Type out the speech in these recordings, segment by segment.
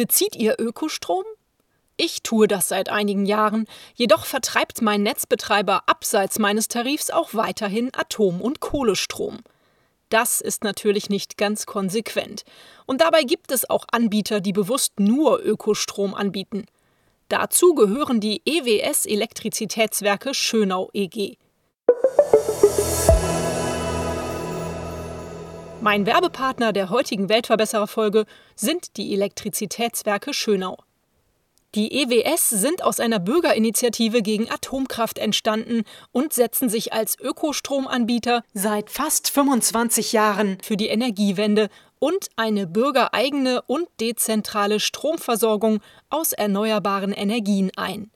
Bezieht ihr Ökostrom? Ich tue das seit einigen Jahren, jedoch vertreibt mein Netzbetreiber abseits meines Tarifs auch weiterhin Atom- und Kohlestrom. Das ist natürlich nicht ganz konsequent. Und dabei gibt es auch Anbieter, die bewusst nur Ökostrom anbieten. Dazu gehören die EWS Elektrizitätswerke Schönau EG. Mein Werbepartner der heutigen Weltverbesserer-Folge sind die Elektrizitätswerke Schönau. Die EWS sind aus einer Bürgerinitiative gegen Atomkraft entstanden und setzen sich als Ökostromanbieter seit fast 25 Jahren für die Energiewende und eine bürgereigene und dezentrale Stromversorgung aus erneuerbaren Energien ein.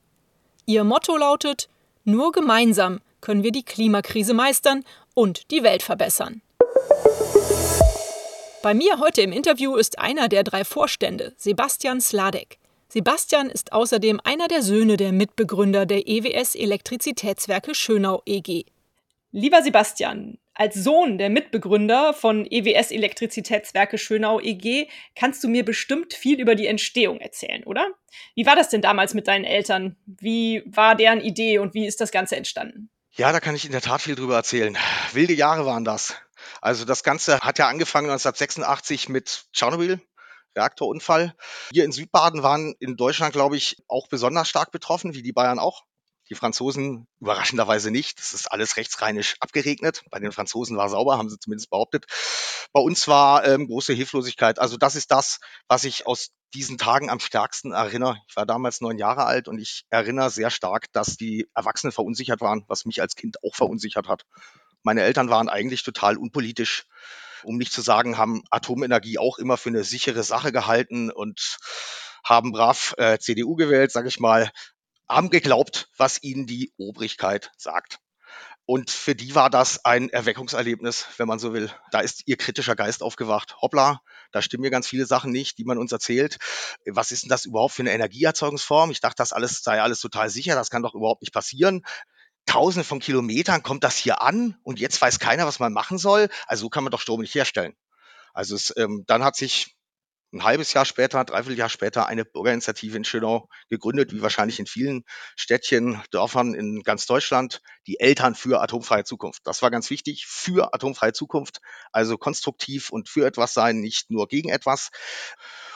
Ihr Motto lautet Nur gemeinsam können wir die Klimakrise meistern und die Welt verbessern. Bei mir heute im Interview ist einer der drei Vorstände, Sebastian Sladek. Sebastian ist außerdem einer der Söhne der Mitbegründer der EWS Elektrizitätswerke Schönau EG. Lieber Sebastian, als Sohn der Mitbegründer von EWS Elektrizitätswerke Schönau EG kannst du mir bestimmt viel über die Entstehung erzählen, oder? Wie war das denn damals mit deinen Eltern? Wie war deren Idee und wie ist das Ganze entstanden? Ja, da kann ich in der Tat viel drüber erzählen. Wilde Jahre waren das. Also das Ganze hat ja angefangen 1986 mit Tschernobyl. Reaktorunfall. Wir in Südbaden waren in Deutschland, glaube ich, auch besonders stark betroffen, wie die Bayern auch. Die Franzosen überraschenderweise nicht. Das ist alles rechtsrheinisch abgeregnet. Bei den Franzosen war sauber, haben sie zumindest behauptet. Bei uns war ähm, große Hilflosigkeit. Also das ist das, was ich aus diesen Tagen am stärksten erinnere. Ich war damals neun Jahre alt und ich erinnere sehr stark, dass die Erwachsenen verunsichert waren, was mich als Kind auch verunsichert hat. Meine Eltern waren eigentlich total unpolitisch um nicht zu sagen, haben Atomenergie auch immer für eine sichere Sache gehalten und haben brav äh, CDU gewählt, sage ich mal, haben geglaubt, was ihnen die Obrigkeit sagt. Und für die war das ein Erweckungserlebnis, wenn man so will. Da ist ihr kritischer Geist aufgewacht. Hoppla, da stimmen mir ganz viele Sachen nicht, die man uns erzählt. Was ist denn das überhaupt für eine Energieerzeugungsform? Ich dachte, das alles sei alles total sicher. Das kann doch überhaupt nicht passieren. Tausende von Kilometern kommt das hier an und jetzt weiß keiner, was man machen soll. Also so kann man doch Strom nicht herstellen. Also es, ähm, dann hat sich ein halbes Jahr später, dreiviertel Jahr später eine Bürgerinitiative in Schönau gegründet, wie wahrscheinlich in vielen Städtchen, Dörfern in ganz Deutschland, die Eltern für atomfreie Zukunft. Das war ganz wichtig, für atomfreie Zukunft, also konstruktiv und für etwas sein, nicht nur gegen etwas.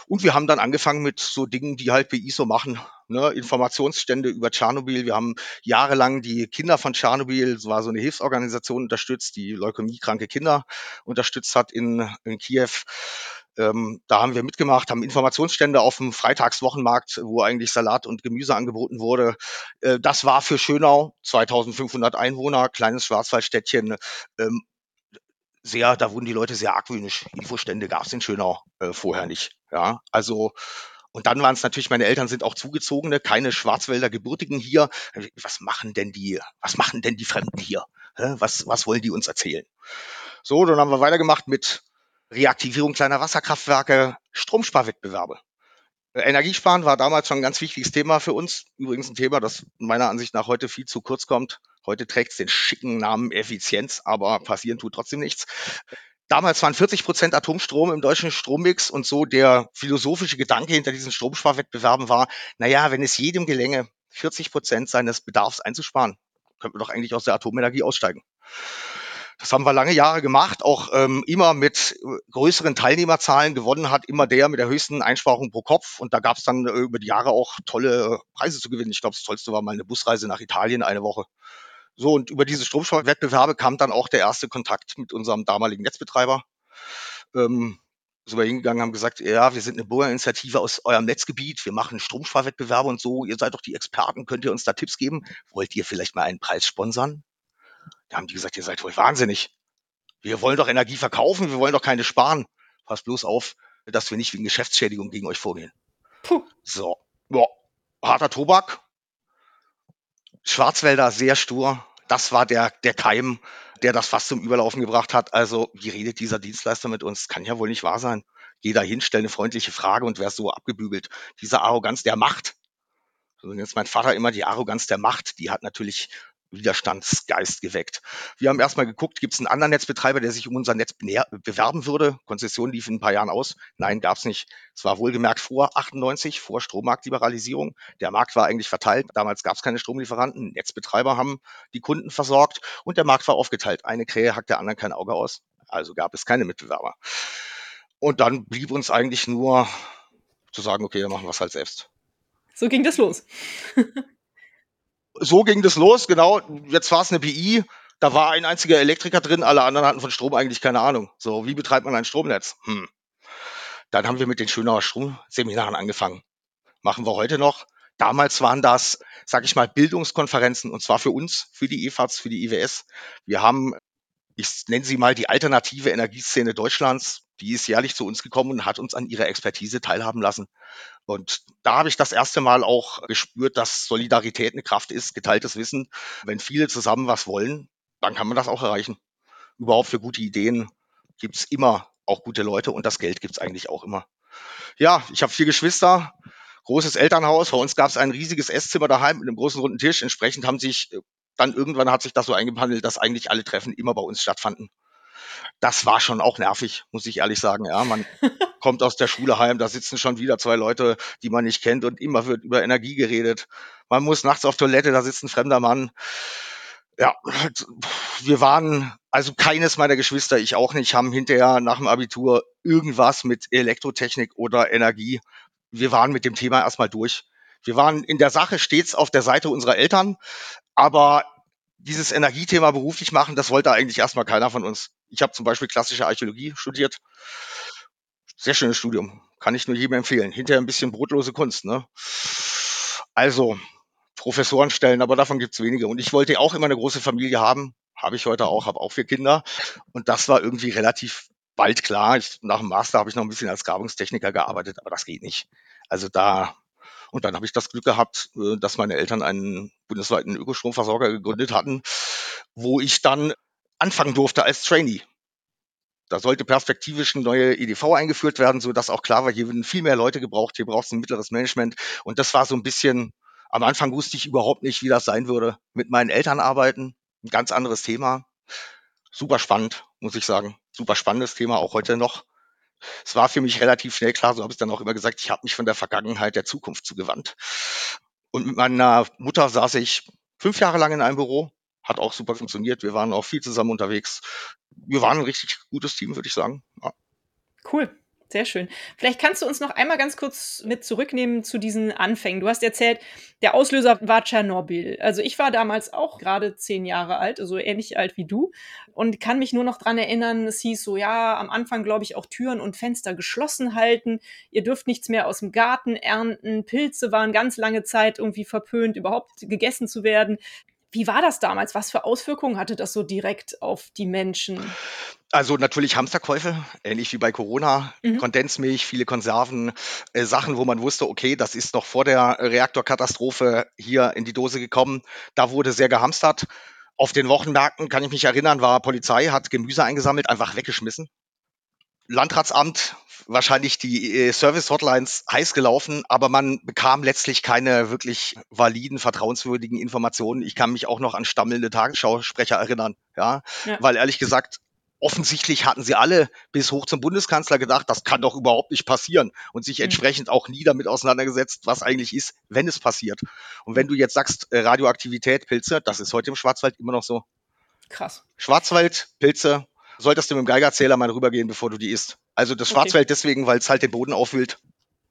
Und wir haben dann angefangen mit so Dingen, die halt BI so machen. Ne? Informationsstände über Tschernobyl. Wir haben jahrelang die Kinder von Tschernobyl, es war so eine Hilfsorganisation unterstützt, die leukämiekranke Kinder unterstützt hat in, in Kiew. Ähm, da haben wir mitgemacht, haben Informationsstände auf dem Freitagswochenmarkt, wo eigentlich Salat und Gemüse angeboten wurde. Äh, das war für Schönau, 2500 Einwohner, kleines Schwarzwaldstädtchen, ähm, sehr, da wurden die Leute sehr argwöhnisch. Infostände gab es in Schönau äh, vorher nicht. Ja, also und dann waren es natürlich, meine Eltern sind auch Zugezogene, keine Schwarzwälder Gebürtigen hier. Was machen denn die, was machen denn die Fremden hier? Was, was wollen die uns erzählen? So, dann haben wir weitergemacht mit Reaktivierung kleiner Wasserkraftwerke, Stromsparwettbewerbe. Energiesparen war damals schon ein ganz wichtiges Thema für uns. Übrigens ein Thema, das meiner Ansicht nach heute viel zu kurz kommt. Heute trägt es den schicken Namen Effizienz, aber passieren tut trotzdem nichts. Damals waren 40 Prozent Atomstrom im deutschen Strommix und so der philosophische Gedanke hinter diesen Stromsparwettbewerben war, naja, wenn es jedem gelänge, 40 Prozent seines Bedarfs einzusparen, könnte man doch eigentlich aus der Atomenergie aussteigen. Das haben wir lange Jahre gemacht, auch ähm, immer mit äh, größeren Teilnehmerzahlen gewonnen hat, immer der mit der höchsten Einsparung pro Kopf. Und da gab es dann äh, über die Jahre auch tolle Preise zu gewinnen. Ich glaube, das tollste war mal eine Busreise nach Italien eine Woche. So, und über diese Stromsparwettbewerbe kam dann auch der erste Kontakt mit unserem damaligen Netzbetreiber. Ähm, sind wir hingegangen, haben gesagt, ja, wir sind eine Bürgerinitiative aus eurem Netzgebiet, wir machen Stromsparwettbewerbe und so, ihr seid doch die Experten, könnt ihr uns da Tipps geben? Wollt ihr vielleicht mal einen Preis sponsern? Da haben die gesagt, ihr seid wohl wahnsinnig. Wir wollen doch Energie verkaufen, wir wollen doch keine sparen. Passt bloß auf, dass wir nicht wegen Geschäftsschädigung gegen euch vorgehen. Puh. So, ja, harter Tobak. Schwarzwälder sehr stur. Das war der, der Keim, der das fast zum Überlaufen gebracht hat. Also, wie redet dieser Dienstleister mit uns? Kann ja wohl nicht wahr sein. Geh da hin, stell eine freundliche Frage und wärst so abgebügelt. Diese Arroganz der Macht. So, und jetzt mein Vater immer die Arroganz der Macht, die hat natürlich Widerstandsgeist geweckt. Wir haben erstmal geguckt, gibt es einen anderen Netzbetreiber, der sich um unser Netz bewerben würde? Konzession lief in ein paar Jahren aus. Nein, gab es nicht. Es war wohlgemerkt vor 98, vor Strommarktliberalisierung. Der Markt war eigentlich verteilt. Damals gab es keine Stromlieferanten. Netzbetreiber haben die Kunden versorgt und der Markt war aufgeteilt. Eine Krähe hackt der anderen kein Auge aus. Also gab es keine Mitbewerber. Und dann blieb uns eigentlich nur zu sagen, okay, dann machen wir es halt selbst. So ging das los. so ging das los, genau. Jetzt war es eine BI, da war ein einziger Elektriker drin, alle anderen hatten von Strom eigentlich keine Ahnung. So, wie betreibt man ein Stromnetz? Hm. Dann haben wir mit den Schönauer Stromseminaren angefangen. Machen wir heute noch. Damals waren das, sag ich mal, Bildungskonferenzen und zwar für uns, für die EFAZ, für die IWS. Wir haben, ich nenne sie mal die alternative Energieszene Deutschlands, die ist jährlich zu uns gekommen und hat uns an ihrer Expertise teilhaben lassen. Und da habe ich das erste Mal auch gespürt, dass Solidarität eine Kraft ist, geteiltes Wissen. Wenn viele zusammen was wollen, dann kann man das auch erreichen. Überhaupt für gute Ideen gibt's immer auch gute Leute und das Geld gibt's eigentlich auch immer. Ja, ich habe vier Geschwister, großes Elternhaus. Bei uns gab's ein riesiges Esszimmer daheim mit einem großen runden Tisch. Entsprechend haben sich dann irgendwann hat sich das so eingepandelt, dass eigentlich alle Treffen immer bei uns stattfanden das war schon auch nervig, muss ich ehrlich sagen. Ja, man kommt aus der Schule heim, da sitzen schon wieder zwei Leute, die man nicht kennt und immer wird über Energie geredet. Man muss nachts auf Toilette, da sitzt ein fremder Mann. Ja, wir waren, also keines meiner Geschwister, ich auch nicht, haben hinterher nach dem Abitur irgendwas mit Elektrotechnik oder Energie. Wir waren mit dem Thema erstmal durch. Wir waren in der Sache stets auf der Seite unserer Eltern, aber dieses Energiethema beruflich machen, das wollte eigentlich erstmal keiner von uns. Ich habe zum Beispiel klassische Archäologie studiert. Sehr schönes Studium. Kann ich nur jedem empfehlen. Hinterher ein bisschen brotlose Kunst. Ne? Also, Professoren stellen, aber davon gibt's wenige. Und ich wollte auch immer eine große Familie haben. Habe ich heute auch, habe auch vier Kinder. Und das war irgendwie relativ bald klar. Ich, nach dem Master habe ich noch ein bisschen als Grabungstechniker gearbeitet, aber das geht nicht. Also da und dann habe ich das Glück gehabt, äh, dass meine Eltern einen bundesweiten Ökostromversorger gegründet hatten, wo ich dann anfangen durfte als Trainee. Da sollte perspektivisch eine neue EDV eingeführt werden, so dass auch klar war, hier werden viel mehr Leute gebraucht, hier braucht es ein mittleres Management. Und das war so ein bisschen, am Anfang wusste ich überhaupt nicht, wie das sein würde. Mit meinen Eltern arbeiten, ein ganz anderes Thema. Super spannend, muss ich sagen. Super spannendes Thema, auch heute noch. Es war für mich relativ schnell klar, so habe ich dann auch immer gesagt, ich habe mich von der Vergangenheit der Zukunft zugewandt. Und mit meiner Mutter saß ich fünf Jahre lang in einem Büro, hat auch super funktioniert. Wir waren auch viel zusammen unterwegs. Wir waren ein richtig gutes Team, würde ich sagen. Ja. Cool. Sehr schön. Vielleicht kannst du uns noch einmal ganz kurz mit zurücknehmen zu diesen Anfängen. Du hast erzählt, der Auslöser war Tschernobyl. Also ich war damals auch gerade zehn Jahre alt, also ähnlich alt wie du, und kann mich nur noch dran erinnern, es hieß so, ja, am Anfang glaube ich auch Türen und Fenster geschlossen halten. Ihr dürft nichts mehr aus dem Garten ernten. Pilze waren ganz lange Zeit irgendwie verpönt, überhaupt gegessen zu werden. Wie war das damals? Was für Auswirkungen hatte das so direkt auf die Menschen? Also natürlich Hamsterkäufe, ähnlich wie bei Corona, mhm. Kondensmilch, viele Konserven, äh, Sachen, wo man wusste, okay, das ist noch vor der Reaktorkatastrophe hier in die Dose gekommen. Da wurde sehr gehamstert. Auf den Wochenmärkten kann ich mich erinnern, war Polizei, hat Gemüse eingesammelt, einfach weggeschmissen. Landratsamt wahrscheinlich die äh, Service-Hotlines heiß gelaufen, aber man bekam letztlich keine wirklich validen, vertrauenswürdigen Informationen. Ich kann mich auch noch an stammelnde Tagesschausprecher erinnern, ja? ja, weil ehrlich gesagt, offensichtlich hatten sie alle bis hoch zum Bundeskanzler gedacht, das kann doch überhaupt nicht passieren und sich mhm. entsprechend auch nie damit auseinandergesetzt, was eigentlich ist, wenn es passiert. Und wenn du jetzt sagst, äh, Radioaktivität, Pilze, das ist heute im Schwarzwald immer noch so. Krass. Schwarzwald, Pilze, solltest du mit dem Geigerzähler mal rübergehen, bevor du die isst. Also das okay. Schwarzwald deswegen, weil es halt den Boden aufwühlt.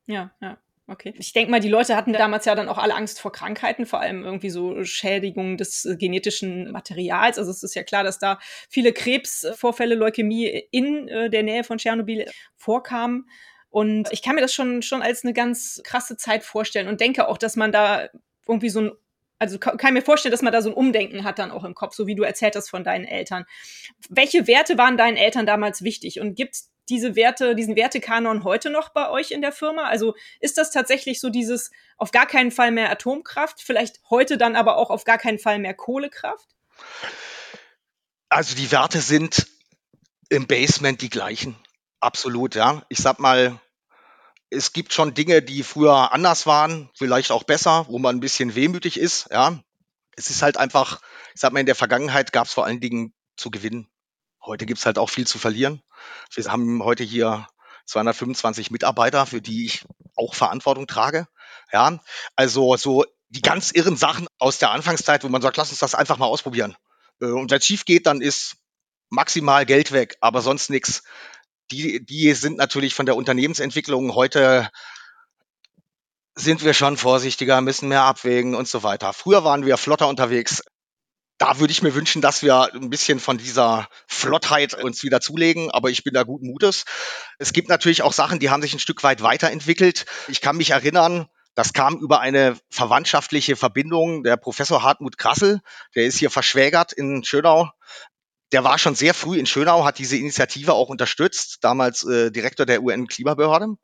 Ja, ja. Okay. Ich denke mal, die Leute hatten damals ja dann auch alle Angst vor Krankheiten, vor allem irgendwie so Schädigungen des äh, genetischen Materials. Also es ist ja klar, dass da viele Krebsvorfälle, Leukämie in äh, der Nähe von Tschernobyl vorkamen. Und ich kann mir das schon, schon als eine ganz krasse Zeit vorstellen und denke auch, dass man da irgendwie so ein also kann mir vorstellen, dass man da so ein Umdenken hat dann auch im Kopf, so wie du erzählt hast von deinen Eltern. Welche Werte waren deinen Eltern damals wichtig? Und gibt es diese Werte, diesen Wertekanon heute noch bei euch in der Firma? Also ist das tatsächlich so dieses auf gar keinen Fall mehr Atomkraft, vielleicht heute dann aber auch auf gar keinen Fall mehr Kohlekraft? Also die Werte sind im Basement die gleichen. Absolut, ja. Ich sag mal, es gibt schon Dinge, die früher anders waren, vielleicht auch besser, wo man ein bisschen wehmütig ist, ja. Es ist halt einfach, ich sag mal, in der Vergangenheit gab es vor allen Dingen zu gewinnen. Heute gibt's halt auch viel zu verlieren. Wir haben heute hier 225 Mitarbeiter, für die ich auch Verantwortung trage. Ja, also so die ganz irren Sachen aus der Anfangszeit, wo man sagt, lass uns das einfach mal ausprobieren. Äh, und wenn es schief geht, dann ist maximal Geld weg, aber sonst nichts. Die, die sind natürlich von der Unternehmensentwicklung heute sind wir schon vorsichtiger, müssen mehr abwägen und so weiter. Früher waren wir flotter unterwegs. Da würde ich mir wünschen, dass wir ein bisschen von dieser Flottheit uns wieder zulegen, aber ich bin da guten Mutes. Es gibt natürlich auch Sachen, die haben sich ein Stück weit weiterentwickelt. Ich kann mich erinnern, das kam über eine verwandtschaftliche Verbindung. Der Professor Hartmut Krassel, der ist hier verschwägert in Schönau. Der war schon sehr früh in Schönau, hat diese Initiative auch unterstützt, damals äh, Direktor der UN-Klimabehörde.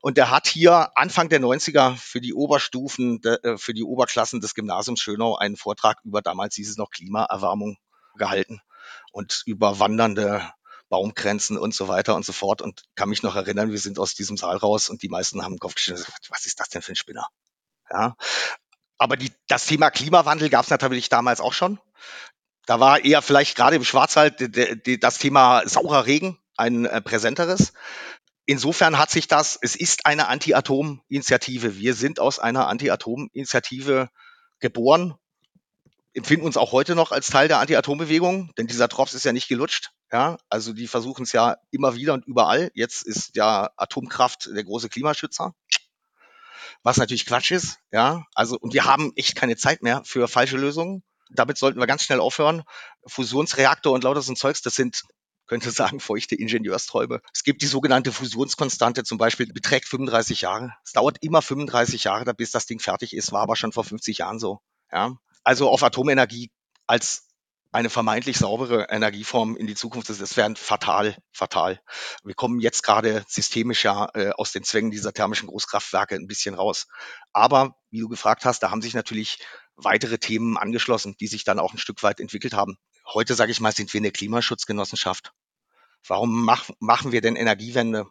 Und der hat hier Anfang der 90er für die Oberstufen, de, äh, für die Oberklassen des Gymnasiums Schönau einen Vortrag über damals hieß es noch Klimaerwärmung gehalten und über wandernde Baumgrenzen und so weiter und so fort und kann mich noch erinnern, wir sind aus diesem Saal raus und die meisten haben den Kopf gestellt, was ist das denn für ein Spinner? Ja. Aber die, das Thema Klimawandel gab es natürlich damals auch schon. Da war eher vielleicht gerade im Schwarzwald das Thema saurer Regen ein äh, präsenteres. Insofern hat sich das, es ist eine Anti-Atom-Initiative. Wir sind aus einer Anti-Atom-Initiative geboren, empfinden uns auch heute noch als Teil der Anti-Atom-Bewegung, denn dieser Drops ist ja nicht gelutscht. Ja, also die versuchen es ja immer wieder und überall. Jetzt ist ja Atomkraft der große Klimaschützer. Was natürlich Quatsch ist, ja. Also, und wir haben echt keine Zeit mehr für falsche Lösungen. Damit sollten wir ganz schnell aufhören. Fusionsreaktor und lauter so ein Zeugs, das sind könnte sagen, feuchte Ingenieursträume. Es gibt die sogenannte Fusionskonstante zum Beispiel, beträgt 35 Jahre. Es dauert immer 35 Jahre, bis das Ding fertig ist, war aber schon vor 50 Jahren so. Ja. Also auf Atomenergie als eine vermeintlich saubere Energieform in die Zukunft das wäre fatal, fatal. Wir kommen jetzt gerade systemisch ja äh, aus den Zwängen dieser thermischen Großkraftwerke ein bisschen raus. Aber wie du gefragt hast, da haben sich natürlich weitere Themen angeschlossen, die sich dann auch ein Stück weit entwickelt haben. Heute, sage ich mal, sind wir eine Klimaschutzgenossenschaft. Warum mach, machen wir denn Energiewende?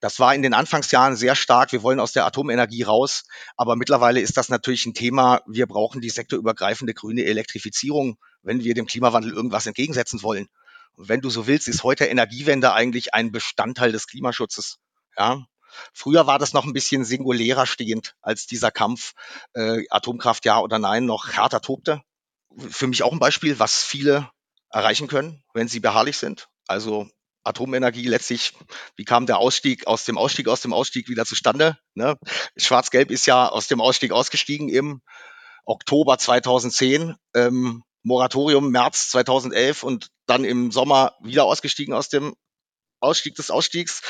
Das war in den Anfangsjahren sehr stark. Wir wollen aus der Atomenergie raus. Aber mittlerweile ist das natürlich ein Thema. Wir brauchen die sektorübergreifende grüne Elektrifizierung, wenn wir dem Klimawandel irgendwas entgegensetzen wollen. Und wenn du so willst, ist heute Energiewende eigentlich ein Bestandteil des Klimaschutzes. Ja. Früher war das noch ein bisschen singulärer stehend, als dieser Kampf äh, Atomkraft ja oder nein noch härter tobte. Für mich auch ein Beispiel, was viele erreichen können, wenn sie beharrlich sind. Also Atomenergie letztlich, wie kam der Ausstieg aus dem Ausstieg aus dem Ausstieg wieder zustande? Ne? Schwarz-Gelb ist ja aus dem Ausstieg ausgestiegen im Oktober 2010, ähm, Moratorium März 2011 und dann im Sommer wieder ausgestiegen aus dem Ausstieg des Ausstiegs.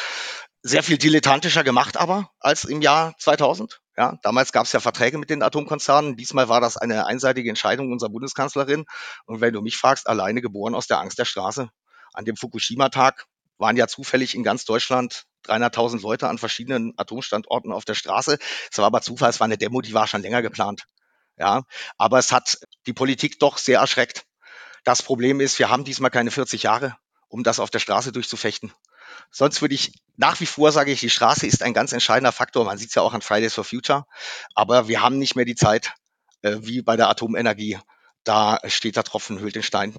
Sehr viel dilettantischer gemacht aber als im Jahr 2000. Ja, damals gab es ja Verträge mit den Atomkonzernen. Diesmal war das eine einseitige Entscheidung unserer Bundeskanzlerin. Und wenn du mich fragst, alleine geboren aus der Angst der Straße an dem Fukushima-Tag waren ja zufällig in ganz Deutschland 300.000 Leute an verschiedenen Atomstandorten auf der Straße. Es war aber Zufall, es war eine Demo, die war schon länger geplant. Ja, aber es hat die Politik doch sehr erschreckt. Das Problem ist, wir haben diesmal keine 40 Jahre, um das auf der Straße durchzufechten. Sonst würde ich nach wie vor sage ich, die Straße ist ein ganz entscheidender Faktor. Man sieht es ja auch an Fridays for Future. Aber wir haben nicht mehr die Zeit, äh, wie bei der Atomenergie. Da steht der Tropfen, hüllt den Stein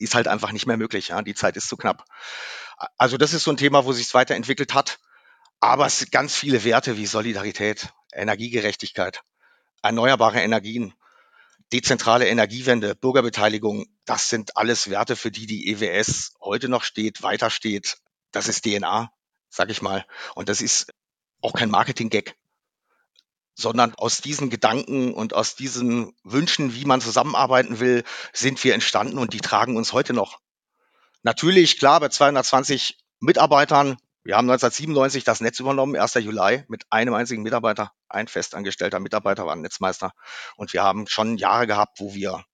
ist halt einfach nicht mehr möglich. Ja? Die Zeit ist zu knapp. Also das ist so ein Thema, wo sich weiterentwickelt hat. Aber es sind ganz viele Werte wie Solidarität, Energiegerechtigkeit, erneuerbare Energien, dezentrale Energiewende, Bürgerbeteiligung, das sind alles Werte, für die die EWS heute noch steht, weiter steht. Das ist DNA, sag ich mal. Und das ist auch kein Marketing-Gag sondern aus diesen Gedanken und aus diesen Wünschen, wie man zusammenarbeiten will, sind wir entstanden und die tragen uns heute noch. Natürlich, klar, bei 220 Mitarbeitern, wir haben 1997 das Netz übernommen, 1. Juli, mit einem einzigen Mitarbeiter. Ein festangestellter Mitarbeiter war ein Netzmeister. Und wir haben schon Jahre gehabt, wo wir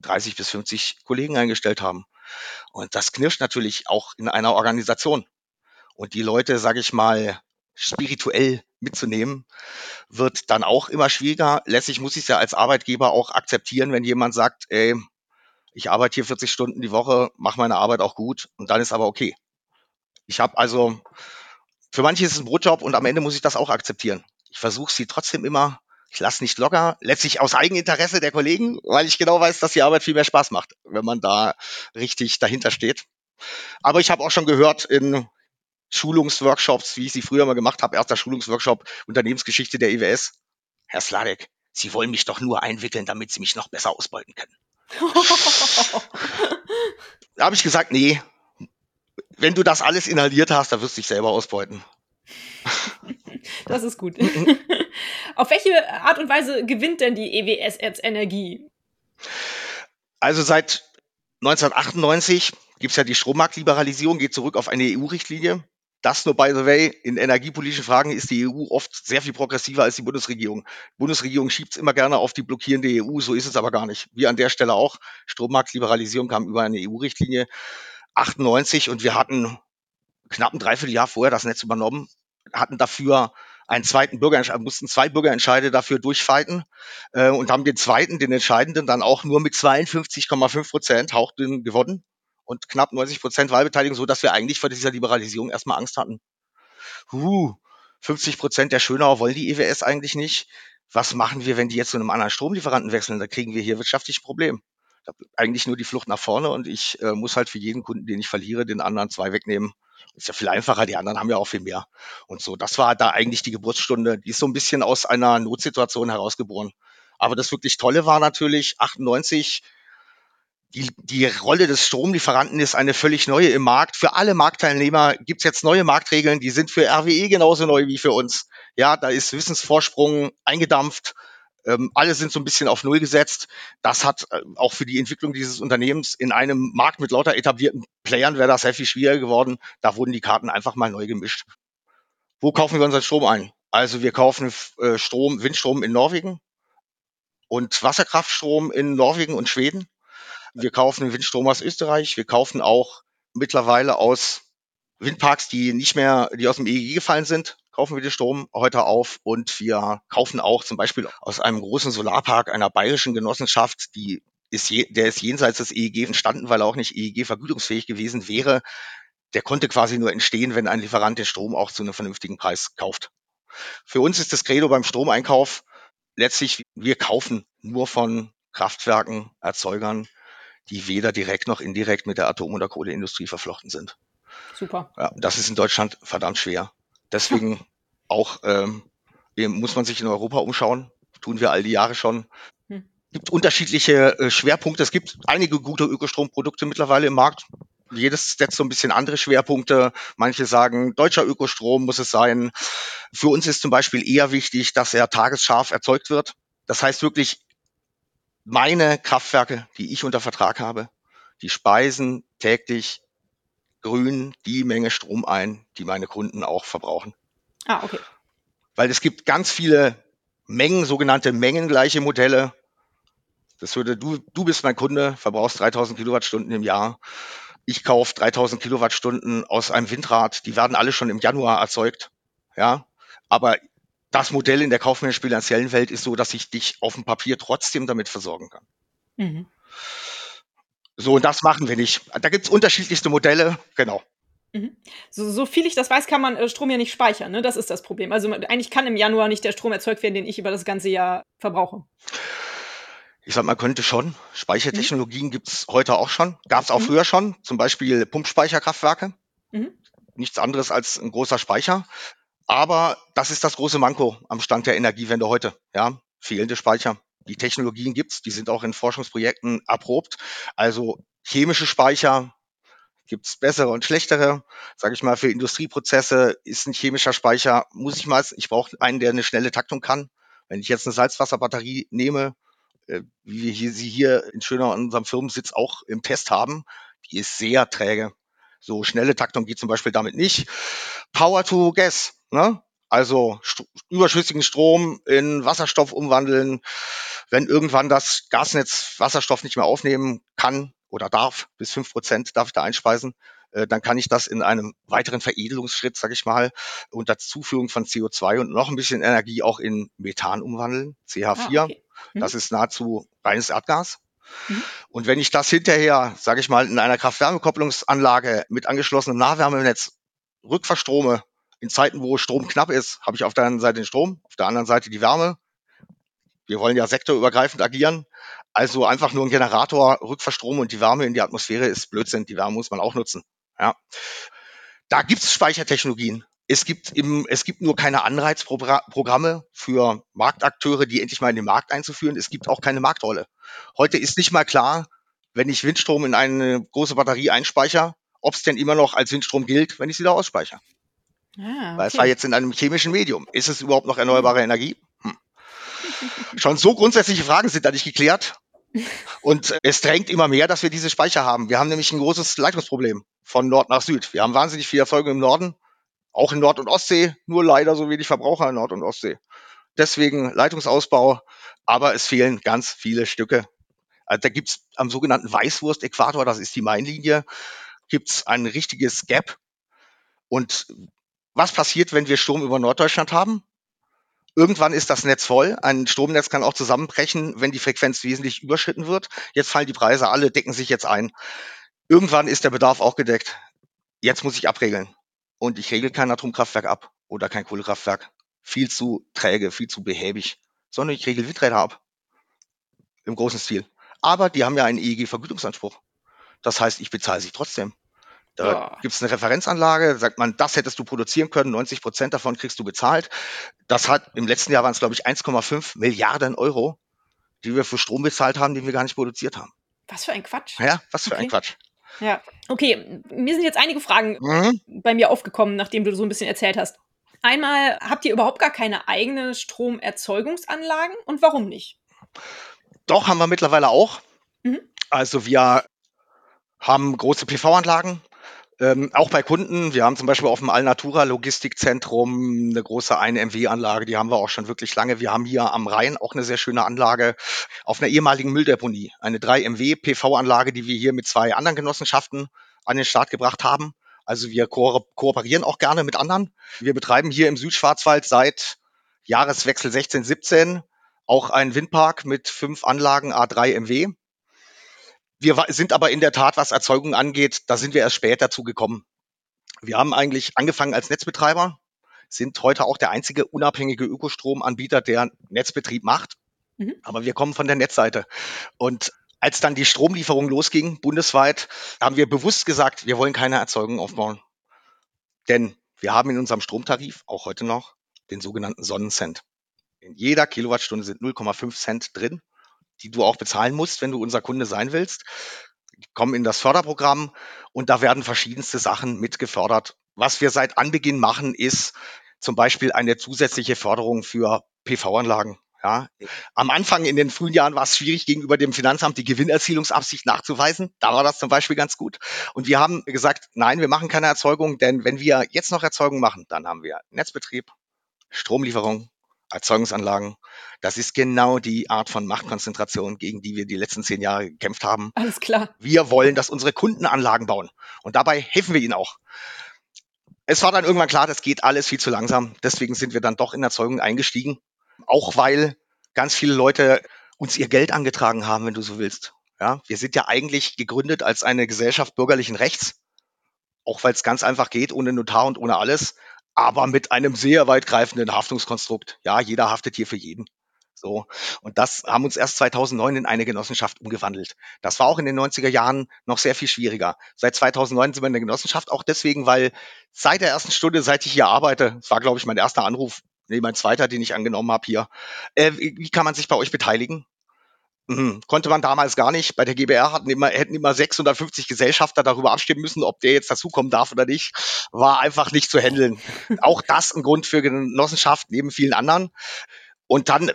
30 bis 50 Kollegen eingestellt haben. Und das knirscht natürlich auch in einer Organisation. und die Leute, sage ich mal, spirituell mitzunehmen, wird dann auch immer schwieriger. Letztlich muss ich es ja als Arbeitgeber auch akzeptieren, wenn jemand sagt, ey, ich arbeite hier 40 Stunden die Woche, mache meine Arbeit auch gut und dann ist aber okay. Ich habe also, für manche ist es ein Brotjob und am Ende muss ich das auch akzeptieren. Ich versuche sie trotzdem immer, ich lasse nicht locker, letztlich aus Eigeninteresse der Kollegen, weil ich genau weiß, dass die Arbeit viel mehr Spaß macht, wenn man da richtig dahinter steht. Aber ich habe auch schon gehört in Schulungsworkshops, wie ich sie früher mal gemacht habe, erster Schulungsworkshop Unternehmensgeschichte der EWS. Herr Sladek, Sie wollen mich doch nur einwickeln, damit Sie mich noch besser ausbeuten können. da habe ich gesagt, nee, wenn du das alles inhaliert hast, dann wirst du dich selber ausbeuten. Das ist gut. Auf welche Art und Weise gewinnt denn die EWS jetzt Energie? Also seit 1998 gibt es ja die Strommarktliberalisierung, geht zurück auf eine EU-Richtlinie. Das nur by the way, in energiepolitischen Fragen ist die EU oft sehr viel progressiver als die Bundesregierung. Die Bundesregierung schiebt es immer gerne auf die blockierende EU, so ist es aber gar nicht. Wir an der Stelle auch. Strommarktliberalisierung kam über eine EU-Richtlinie 98 und wir hatten knapp ein Dreivierteljahr vorher das Netz übernommen, hatten dafür einen zweiten Bürgerentscheid, mussten zwei Bürgerentscheide dafür durchfighten äh, und haben den zweiten, den entscheidenden, dann auch nur mit 52,5 Prozent hauchdünn gewonnen und knapp 90 Prozent Wahlbeteiligung, so dass wir eigentlich vor dieser Liberalisierung erstmal Angst hatten. Huh, 50 Prozent der Schönauer wollen die EWS eigentlich nicht. Was machen wir, wenn die jetzt zu einem anderen Stromlieferanten wechseln? Da kriegen wir hier wirtschaftlich ein Problem. Eigentlich nur die Flucht nach vorne und ich äh, muss halt für jeden Kunden, den ich verliere, den anderen zwei wegnehmen. Ist ja viel einfacher, die anderen haben ja auch viel mehr. Und so, das war da eigentlich die Geburtsstunde. Die ist so ein bisschen aus einer Notsituation herausgeboren. Aber das wirklich Tolle war natürlich, 98 die, die Rolle des Stromlieferanten ist eine völlig neue im Markt. Für alle Marktteilnehmer gibt's jetzt neue Marktregeln, die sind für RWE genauso neu wie für uns. Ja, da ist Wissensvorsprung eingedampft. Ähm, alle sind so ein bisschen auf Null gesetzt. Das hat äh, auch für die Entwicklung dieses Unternehmens in einem Markt mit lauter etablierten Playern wäre das sehr viel schwieriger geworden. Da wurden die Karten einfach mal neu gemischt. Wo kaufen wir unseren Strom ein? Also wir kaufen äh, Strom, Windstrom in Norwegen und Wasserkraftstrom in Norwegen und Schweden. Wir kaufen Windstrom aus Österreich. Wir kaufen auch mittlerweile aus Windparks, die nicht mehr, die aus dem EEG gefallen sind, kaufen wir den Strom heute auf und wir kaufen auch zum Beispiel aus einem großen Solarpark einer bayerischen Genossenschaft, die ist je, der ist jenseits des EEG entstanden, weil er auch nicht EEG vergütungsfähig gewesen wäre. Der konnte quasi nur entstehen, wenn ein Lieferant den Strom auch zu einem vernünftigen Preis kauft. Für uns ist das Credo beim Stromeinkauf letztlich, wir kaufen nur von Kraftwerken, Erzeugern, die weder direkt noch indirekt mit der Atom- oder Kohleindustrie verflochten sind. Super. Ja, das ist in Deutschland verdammt schwer. Deswegen auch ähm, muss man sich in Europa umschauen. Tun wir all die Jahre schon. Hm. Es gibt unterschiedliche äh, Schwerpunkte. Es gibt einige gute Ökostromprodukte mittlerweile im Markt. Jedes setzt so ein bisschen andere Schwerpunkte. Manche sagen, deutscher Ökostrom muss es sein. Für uns ist zum Beispiel eher wichtig, dass er tagesscharf erzeugt wird. Das heißt wirklich meine Kraftwerke, die ich unter Vertrag habe, die speisen täglich grün die Menge Strom ein, die meine Kunden auch verbrauchen. Ah, okay. Weil es gibt ganz viele Mengen, sogenannte mengengleiche Modelle. Das würde, du, du bist mein Kunde, verbrauchst 3000 Kilowattstunden im Jahr. Ich kaufe 3000 Kilowattstunden aus einem Windrad. Die werden alle schon im Januar erzeugt. Ja. Aber das Modell in der kaufmännischen bilanziellen Welt ist so, dass ich dich auf dem Papier trotzdem damit versorgen kann. Mhm. So, und das machen wir nicht. Da gibt es unterschiedlichste Modelle, genau. Mhm. So, so, viel ich das weiß, kann man äh, Strom ja nicht speichern. Ne? Das ist das Problem. Also eigentlich kann im Januar nicht der Strom erzeugt werden, den ich über das ganze Jahr verbrauche. Ich sag, man könnte schon. Speichertechnologien mhm. gibt es heute auch schon. Gab es auch mhm. früher schon. Zum Beispiel Pumpspeicherkraftwerke. Mhm. Nichts anderes als ein großer Speicher. Aber das ist das große Manko am Stand der Energiewende heute. Ja, fehlende Speicher. Die Technologien gibt's, die sind auch in Forschungsprojekten erprobt. Also chemische Speicher gibt's bessere und schlechtere. Sage ich mal, für Industrieprozesse ist ein chemischer Speicher, muss ich mal, ich brauche einen, der eine schnelle Taktung kann. Wenn ich jetzt eine Salzwasserbatterie nehme, äh, wie wir hier, sie hier in Schöner an unserem Firmensitz auch im Test haben, die ist sehr träge. So schnelle Taktung geht zum Beispiel damit nicht. Power to Gas, ne? Also st überschüssigen Strom in Wasserstoff umwandeln. Wenn irgendwann das Gasnetz Wasserstoff nicht mehr aufnehmen kann oder darf, bis fünf Prozent darf ich da einspeisen, äh, dann kann ich das in einem weiteren Veredelungsschritt, sage ich mal, unter Zuführung von CO2 und noch ein bisschen Energie auch in Methan umwandeln, CH4. Ah, okay. mhm. Das ist nahezu reines Erdgas. Mhm. Und wenn ich das hinterher, sage ich mal, in einer Kraft-Wärme-Kopplungsanlage mit angeschlossenem Nahwärmenetz rückverstrome, in Zeiten, wo Strom knapp ist, habe ich auf der einen Seite den Strom, auf der anderen Seite die Wärme. Wir wollen ja sektorübergreifend agieren. Also einfach nur ein Generator rückverstromen und die Wärme in die Atmosphäre ist Blödsinn. Die Wärme muss man auch nutzen. Ja. Da gibt es Speichertechnologien. Es gibt, im, es gibt nur keine Anreizprogramme für Marktakteure, die endlich mal in den Markt einzuführen. Es gibt auch keine Marktrolle. Heute ist nicht mal klar, wenn ich Windstrom in eine große Batterie einspeichere, ob es denn immer noch als Windstrom gilt, wenn ich sie da ausspeichere. Ah, okay. Weil es war jetzt in einem chemischen Medium. Ist es überhaupt noch erneuerbare Energie? Schon so grundsätzliche Fragen sind da nicht geklärt. Und es drängt immer mehr, dass wir diese Speicher haben. Wir haben nämlich ein großes Leitungsproblem von Nord nach Süd. Wir haben wahnsinnig viel Erzeugung im Norden, auch in Nord- und Ostsee, nur leider so wenig Verbraucher in Nord- und Ostsee. Deswegen Leitungsausbau, aber es fehlen ganz viele Stücke. Also da gibt's am sogenannten Weißwurst-Äquator, das ist die Mainlinie, gibt's ein richtiges Gap. Und was passiert, wenn wir Strom über Norddeutschland haben? Irgendwann ist das Netz voll. Ein Stromnetz kann auch zusammenbrechen, wenn die Frequenz wesentlich überschritten wird. Jetzt fallen die Preise, alle decken sich jetzt ein. Irgendwann ist der Bedarf auch gedeckt. Jetzt muss ich abregeln. Und ich regel kein Atomkraftwerk ab oder kein Kohlekraftwerk. Viel zu träge, viel zu behäbig. Sondern ich regel Windräder ab. Im großen Stil. Aber die haben ja einen EEG-Vergütungsanspruch. Das heißt, ich bezahle sie trotzdem. Da ja. gibt es eine Referenzanlage, sagt man, das hättest du produzieren können, 90 Prozent davon kriegst du bezahlt. Das hat im letzten Jahr waren es, glaube ich, 1,5 Milliarden Euro, die wir für Strom bezahlt haben, den wir gar nicht produziert haben. Was für ein Quatsch. Ja, was für okay. ein Quatsch. Ja, okay. Mir sind jetzt einige Fragen mhm. bei mir aufgekommen, nachdem du so ein bisschen erzählt hast. Einmal, habt ihr überhaupt gar keine eigene Stromerzeugungsanlagen und warum nicht? Doch, haben wir mittlerweile auch. Mhm. Also wir haben große PV-Anlagen, ähm, auch bei Kunden, wir haben zum Beispiel auf dem Alnatura Logistikzentrum eine große 1MW-Anlage, die haben wir auch schon wirklich lange. Wir haben hier am Rhein auch eine sehr schöne Anlage auf einer ehemaligen Mülldeponie, eine 3MW PV-Anlage, die wir hier mit zwei anderen Genossenschaften an den Start gebracht haben. Also wir ko kooperieren auch gerne mit anderen. Wir betreiben hier im Südschwarzwald seit Jahreswechsel 16, 17 auch einen Windpark mit fünf Anlagen A3 MW. Wir sind aber in der Tat, was Erzeugung angeht, da sind wir erst später dazu gekommen. Wir haben eigentlich angefangen als Netzbetreiber, sind heute auch der einzige unabhängige Ökostromanbieter, der Netzbetrieb macht. Mhm. Aber wir kommen von der Netzseite. Und als dann die Stromlieferung losging, bundesweit, haben wir bewusst gesagt, wir wollen keine Erzeugung aufbauen. Denn wir haben in unserem Stromtarif, auch heute noch, den sogenannten Sonnencent. In jeder Kilowattstunde sind 0,5 Cent drin die du auch bezahlen musst, wenn du unser Kunde sein willst. Kommen in das Förderprogramm und da werden verschiedenste Sachen mit gefördert. Was wir seit Anbeginn machen, ist zum Beispiel eine zusätzliche Förderung für PV-Anlagen. Ja, am Anfang in den frühen Jahren war es schwierig, gegenüber dem Finanzamt die Gewinnerzielungsabsicht nachzuweisen. Da war das zum Beispiel ganz gut. Und wir haben gesagt, nein, wir machen keine Erzeugung, denn wenn wir jetzt noch Erzeugung machen, dann haben wir Netzbetrieb, Stromlieferung, Erzeugungsanlagen. Das ist genau die Art von Machtkonzentration, gegen die wir die letzten zehn Jahre gekämpft haben. Alles klar. Wir wollen, dass unsere Kunden Anlagen bauen. Und dabei helfen wir ihnen auch. Es war dann irgendwann klar, das geht alles viel zu langsam. Deswegen sind wir dann doch in Erzeugung eingestiegen. Auch weil ganz viele Leute uns ihr Geld angetragen haben, wenn du so willst. Ja, wir sind ja eigentlich gegründet als eine Gesellschaft bürgerlichen Rechts. Auch weil es ganz einfach geht, ohne Notar und ohne alles aber mit einem sehr weitgreifenden Haftungskonstrukt. Ja, jeder haftet hier für jeden. So. Und das haben uns erst 2009 in eine Genossenschaft umgewandelt. Das war auch in den 90er Jahren noch sehr viel schwieriger. Seit 2009 sind wir in der Genossenschaft auch deswegen, weil seit der ersten Stunde, seit ich hier arbeite, das war glaube ich mein erster Anruf, nee, mein zweiter, den ich angenommen habe hier, äh, wie kann man sich bei euch beteiligen? Mhm. Konnte man damals gar nicht. Bei der GBR hatten immer, hätten immer 650 Gesellschafter darüber abstimmen müssen, ob der jetzt dazukommen darf oder nicht. War einfach nicht zu handeln. Auch das ein Grund für Genossenschaft neben vielen anderen. Und dann,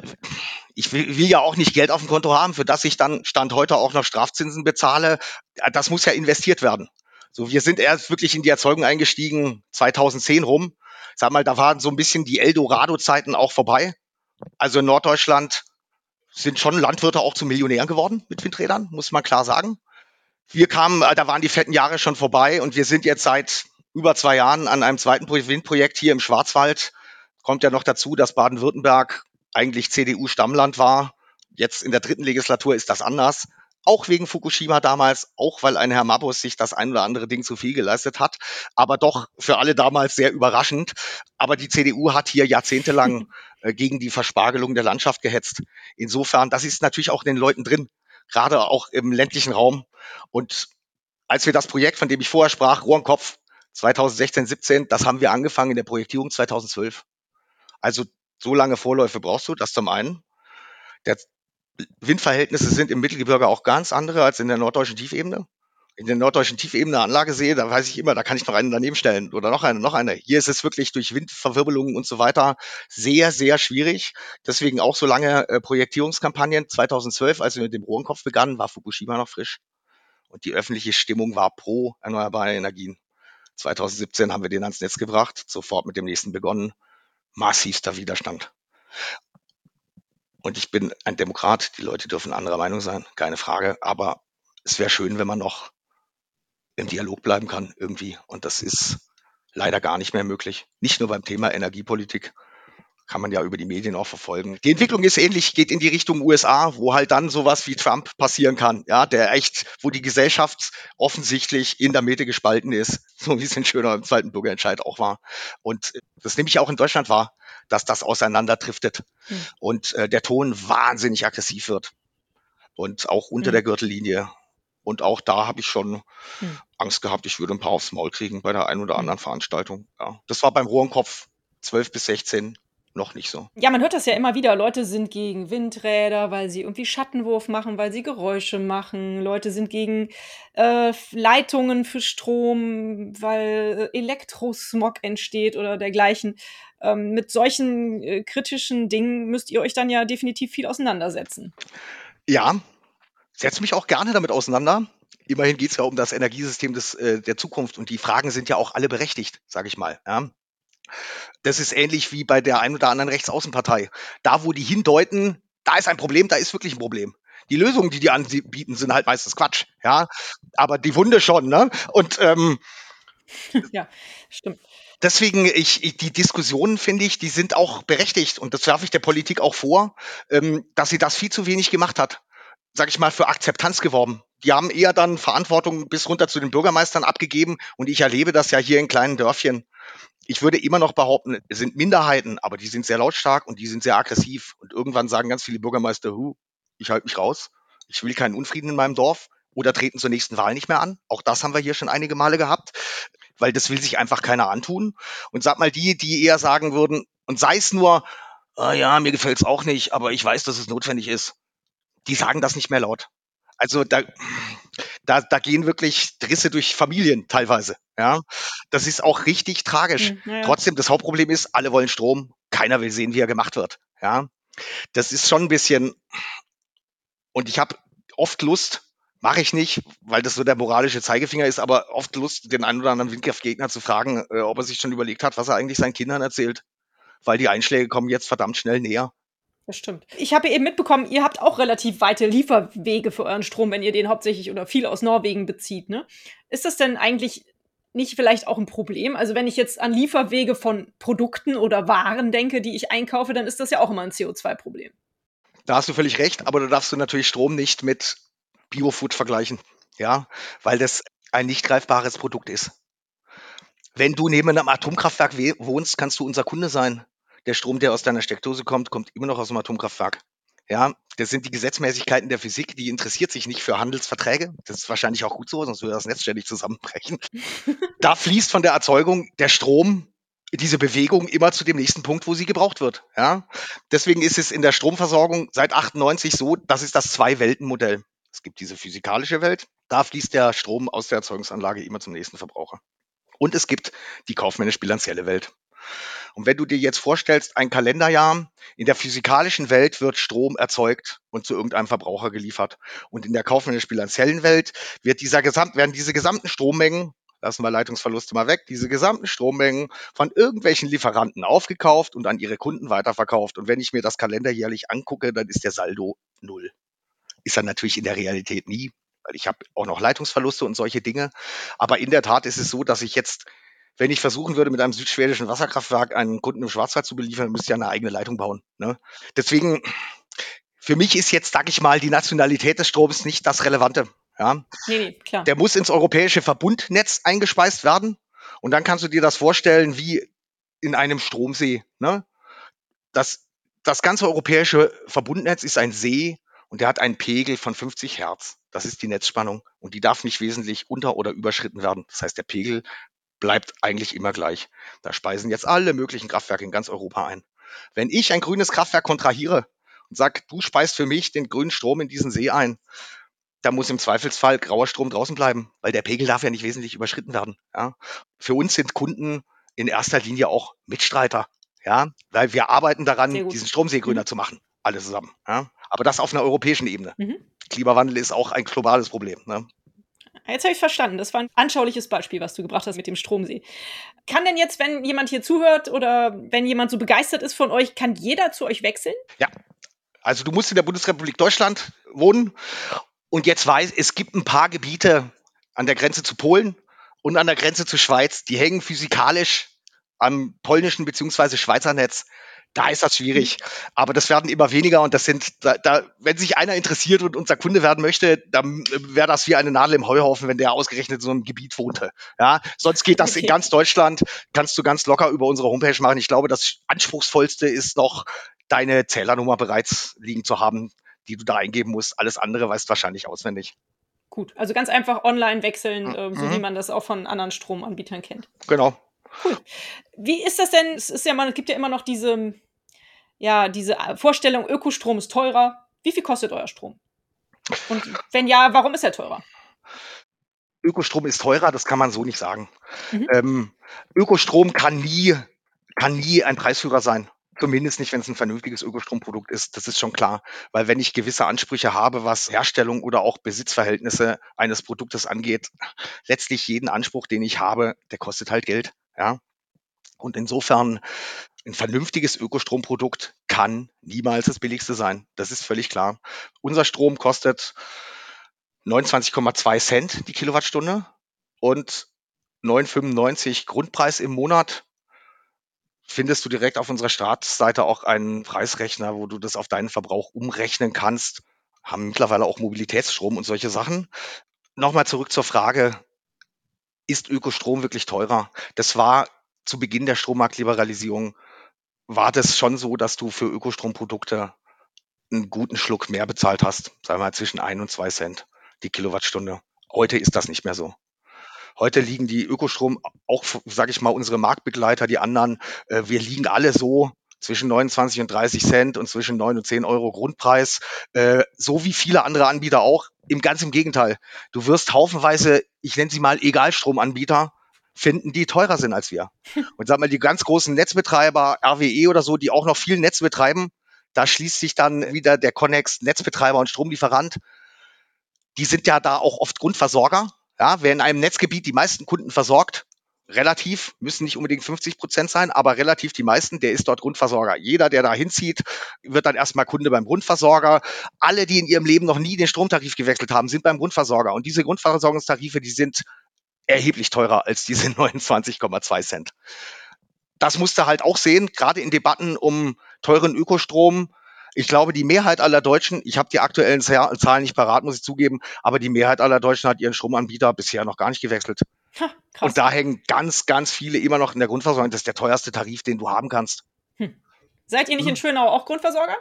ich will, will, ja auch nicht Geld auf dem Konto haben, für das ich dann Stand heute auch noch Strafzinsen bezahle. Das muss ja investiert werden. So, wir sind erst wirklich in die Erzeugung eingestiegen 2010 rum. Sag mal, da waren so ein bisschen die Eldorado-Zeiten auch vorbei. Also in Norddeutschland sind schon Landwirte auch zu Millionären geworden mit Windrädern, muss man klar sagen. Wir kamen, äh, da waren die fetten Jahre schon vorbei und wir sind jetzt seit über zwei Jahren an einem zweiten Windprojekt hier im Schwarzwald. Kommt ja noch dazu, dass Baden-Württemberg eigentlich CDU-Stammland war. Jetzt in der dritten Legislatur ist das anders. Auch wegen Fukushima damals, auch weil ein Herr Mabus sich das ein oder andere Ding zu viel geleistet hat. Aber doch für alle damals sehr überraschend. Aber die CDU hat hier jahrzehntelang äh, gegen die Verspargelung der Landschaft gehetzt. Insofern, das ist natürlich auch in den Leuten drin, gerade auch im ländlichen Raum. Und als wir das Projekt, von dem ich vorher sprach, Rohrenkopf 2016, 17, das haben wir angefangen in der Projektierung 2012. Also so lange Vorläufe brauchst du, das zum einen. Der Windverhältnisse sind im Mittelgebirge auch ganz andere als in der norddeutschen Tiefebene. In der norddeutschen Tiefebene Anlage sehe, da weiß ich immer, da kann ich noch einen daneben stellen oder noch eine, noch eine. Hier ist es wirklich durch Windverwirbelungen und so weiter sehr, sehr schwierig. Deswegen auch so lange äh, Projektierungskampagnen. 2012, als wir mit dem Rohrenkopf begannen, war Fukushima noch frisch. Und die öffentliche Stimmung war pro erneuerbare Energien. 2017 haben wir den ans Netz gebracht, sofort mit dem nächsten begonnen. Massivster Widerstand. Und ich bin ein Demokrat, die Leute dürfen anderer Meinung sein, keine Frage. Aber es wäre schön, wenn man noch im Dialog bleiben kann irgendwie. Und das ist leider gar nicht mehr möglich. Nicht nur beim Thema Energiepolitik, kann man ja über die Medien auch verfolgen. Die Entwicklung ist ähnlich, geht in die Richtung USA, wo halt dann sowas wie Trump passieren kann, ja, der echt, wo die Gesellschaft offensichtlich in der Mitte gespalten ist, so wie es in Schöner im zweiten Bürgerentscheid auch war. Und das nehme ich auch in Deutschland wahr, dass das auseinanderdriftet mhm. und äh, der Ton wahnsinnig aggressiv wird und auch unter mhm. der Gürtellinie. Und auch da habe ich schon mhm. Angst gehabt, ich würde ein paar aufs Maul kriegen bei der einen oder hm. anderen Veranstaltung. Ja. Das war beim Rohrenkopf 12 bis 16 noch nicht so. Ja, man hört das ja immer wieder. Leute sind gegen Windräder, weil sie irgendwie Schattenwurf machen, weil sie Geräusche machen. Leute sind gegen äh, Leitungen für Strom, weil äh, Elektrosmog entsteht oder dergleichen. Ähm, mit solchen äh, kritischen Dingen müsst ihr euch dann ja definitiv viel auseinandersetzen. Ja, setze mich auch gerne damit auseinander. Immerhin geht es ja um das Energiesystem des, äh, der Zukunft und die Fragen sind ja auch alle berechtigt, sage ich mal. Ja? Das ist ähnlich wie bei der ein oder anderen Rechtsaußenpartei. Da, wo die hindeuten, da ist ein Problem, da ist wirklich ein Problem. Die Lösungen, die die anbieten, sind halt meistens Quatsch, ja. Aber die Wunde schon, ne? Und ähm, ja, stimmt. Deswegen, ich, ich, die Diskussionen, finde ich, die sind auch berechtigt. Und das werfe ich der Politik auch vor, ähm, dass sie das viel zu wenig gemacht hat. Sag ich mal, für Akzeptanz geworben. Die haben eher dann Verantwortung bis runter zu den Bürgermeistern abgegeben. Und ich erlebe das ja hier in kleinen Dörfchen ich würde immer noch behaupten, es sind Minderheiten, aber die sind sehr lautstark und die sind sehr aggressiv. Und irgendwann sagen ganz viele Bürgermeister, Hu, ich halte mich raus, ich will keinen Unfrieden in meinem Dorf oder treten zur nächsten Wahl nicht mehr an. Auch das haben wir hier schon einige Male gehabt, weil das will sich einfach keiner antun. Und sag mal die, die eher sagen würden, und sei es nur, ah ja, mir gefällt es auch nicht, aber ich weiß, dass es notwendig ist, die sagen das nicht mehr laut. Also da, da, da gehen wirklich Risse durch Familien teilweise. Ja, das ist auch richtig tragisch. Mhm, ja. Trotzdem, das Hauptproblem ist, alle wollen Strom, keiner will sehen, wie er gemacht wird. Ja, das ist schon ein bisschen. Und ich habe oft Lust, mache ich nicht, weil das so der moralische Zeigefinger ist, aber oft Lust, den einen oder anderen Windkraftgegner zu fragen, äh, ob er sich schon überlegt hat, was er eigentlich seinen Kindern erzählt. Weil die Einschläge kommen jetzt verdammt schnell näher. Das stimmt. Ich habe eben mitbekommen, ihr habt auch relativ weite Lieferwege für euren Strom, wenn ihr den hauptsächlich oder viel aus Norwegen bezieht. Ne? Ist das denn eigentlich nicht vielleicht auch ein Problem? Also wenn ich jetzt an Lieferwege von Produkten oder Waren denke, die ich einkaufe, dann ist das ja auch immer ein CO2-Problem. Da hast du völlig recht, aber da darfst du natürlich Strom nicht mit Biofood vergleichen, ja, weil das ein nicht greifbares Produkt ist. Wenn du neben einem Atomkraftwerk wohnst, kannst du unser Kunde sein der Strom, der aus deiner Steckdose kommt, kommt immer noch aus dem Atomkraftwerk. Ja, das sind die Gesetzmäßigkeiten der Physik, die interessiert sich nicht für Handelsverträge. Das ist wahrscheinlich auch gut so, sonst würde das Netz ständig zusammenbrechen. da fließt von der Erzeugung der Strom, diese Bewegung immer zu dem nächsten Punkt, wo sie gebraucht wird. Ja, deswegen ist es in der Stromversorgung seit 98 so, das ist das Zwei-Welten-Modell. Es gibt diese physikalische Welt, da fließt der Strom aus der Erzeugungsanlage immer zum nächsten Verbraucher. Und es gibt die kaufmännisch-bilanzielle Welt. Und wenn du dir jetzt vorstellst, ein Kalenderjahr, in der physikalischen Welt wird Strom erzeugt und zu irgendeinem Verbraucher geliefert. Und in der kaufmännisch-bilanziellen Welt wird dieser Gesamt, werden diese gesamten Strommengen, lassen wir Leitungsverluste mal weg, diese gesamten Strommengen von irgendwelchen Lieferanten aufgekauft und an ihre Kunden weiterverkauft. Und wenn ich mir das Kalenderjährlich angucke, dann ist der Saldo null. Ist er natürlich in der Realität nie, weil ich habe auch noch Leitungsverluste und solche Dinge. Aber in der Tat ist es so, dass ich jetzt, wenn ich versuchen würde, mit einem südschwedischen Wasserkraftwerk einen Kunden im Schwarzwald zu beliefern, müsste ich ja eine eigene Leitung bauen. Ne? Deswegen, für mich ist jetzt, sage ich mal, die Nationalität des Stroms nicht das Relevante. Ja? Nee, nee, klar. Der muss ins europäische Verbundnetz eingespeist werden. Und dann kannst du dir das vorstellen wie in einem Stromsee. Ne? Das, das ganze europäische Verbundnetz ist ein See und der hat einen Pegel von 50 Hertz. Das ist die Netzspannung und die darf nicht wesentlich unter- oder überschritten werden. Das heißt, der Pegel bleibt eigentlich immer gleich. Da speisen jetzt alle möglichen Kraftwerke in ganz Europa ein. Wenn ich ein grünes Kraftwerk kontrahiere und sage, du speist für mich den grünen Strom in diesen See ein, da muss im Zweifelsfall grauer Strom draußen bleiben, weil der Pegel darf ja nicht wesentlich überschritten werden. Ja. Für uns sind Kunden in erster Linie auch Mitstreiter, ja, weil wir arbeiten daran, diesen Stromsee grüner mhm. zu machen, alle zusammen. Ja. Aber das auf einer europäischen Ebene. Mhm. Klimawandel ist auch ein globales Problem. Ne? Jetzt habe ich verstanden. Das war ein anschauliches Beispiel, was du gebracht hast mit dem Stromsee. Kann denn jetzt, wenn jemand hier zuhört oder wenn jemand so begeistert ist von euch, kann jeder zu euch wechseln? Ja. Also du musst in der Bundesrepublik Deutschland wohnen und jetzt weiß, es gibt ein paar Gebiete an der Grenze zu Polen und an der Grenze zur Schweiz, die hängen physikalisch am polnischen bzw. Schweizer Netz. Da ist das schwierig. Aber das werden immer weniger und das sind, da, da, wenn sich einer interessiert und unser Kunde werden möchte, dann wäre das wie eine Nadel im Heuhaufen, wenn der ausgerechnet in so einem Gebiet wohnte. Ja, sonst geht das okay. in ganz Deutschland, kannst du ganz locker über unsere Homepage machen. Ich glaube, das anspruchsvollste ist noch, deine Zählernummer bereits liegen zu haben, die du da eingeben musst. Alles andere weißt du wahrscheinlich auswendig. Gut, also ganz einfach online wechseln, mhm. so wie man das auch von anderen Stromanbietern kennt. Genau. Cool. Wie ist das denn? Es ist ja man, es gibt ja immer noch diese, ja, diese Vorstellung, Ökostrom ist teurer. Wie viel kostet euer Strom? Und wenn ja, warum ist er teurer? Ökostrom ist teurer, das kann man so nicht sagen. Mhm. Ähm, Ökostrom kann nie, kann nie ein Preisführer sein. Zumindest nicht, wenn es ein vernünftiges Ökostromprodukt ist. Das ist schon klar. Weil wenn ich gewisse Ansprüche habe, was Herstellung oder auch Besitzverhältnisse eines Produktes angeht, letztlich jeden Anspruch, den ich habe, der kostet halt Geld. Ja. Und insofern ein vernünftiges Ökostromprodukt kann niemals das billigste sein. Das ist völlig klar. Unser Strom kostet 29,2 Cent die Kilowattstunde und 9,95 Grundpreis im Monat findest du direkt auf unserer Startseite auch einen Preisrechner, wo du das auf deinen Verbrauch umrechnen kannst. Haben mittlerweile auch Mobilitätsstrom und solche Sachen. Nochmal zurück zur Frage, ist Ökostrom wirklich teurer? Das war zu Beginn der Strommarktliberalisierung, war das schon so, dass du für Ökostromprodukte einen guten Schluck mehr bezahlt hast, sagen wir mal zwischen ein und zwei Cent die Kilowattstunde. Heute ist das nicht mehr so. Heute liegen die Ökostrom, auch, sage ich mal, unsere Marktbegleiter, die anderen, äh, wir liegen alle so zwischen 29 und 30 Cent und zwischen 9 und 10 Euro Grundpreis, äh, so wie viele andere Anbieter auch. Im ganz im Gegenteil. Du wirst haufenweise, ich nenne sie mal Egalstromanbieter, finden, die teurer sind als wir. Und sag mal, die ganz großen Netzbetreiber, RWE oder so, die auch noch viel Netz betreiben, da schließt sich dann wieder der Connex Netzbetreiber und Stromlieferant. Die sind ja da auch oft Grundversorger ja, wer in einem Netzgebiet die meisten Kunden versorgt, relativ, müssen nicht unbedingt 50 Prozent sein, aber relativ die meisten, der ist dort Grundversorger. Jeder, der da hinzieht, wird dann erstmal Kunde beim Grundversorger. Alle, die in ihrem Leben noch nie den Stromtarif gewechselt haben, sind beim Grundversorger. Und diese Grundversorgungstarife, die sind erheblich teurer als diese 29,2 Cent. Das musste halt auch sehen, gerade in Debatten um teuren Ökostrom, ich glaube, die Mehrheit aller Deutschen, ich habe die aktuellen Zahlen nicht parat, muss ich zugeben, aber die Mehrheit aller Deutschen hat ihren Stromanbieter bisher noch gar nicht gewechselt. Ha, und da hängen ganz, ganz viele immer noch in der Grundversorgung. Das ist der teuerste Tarif, den du haben kannst. Hm. Seid ihr nicht in Schönau auch Grundversorger?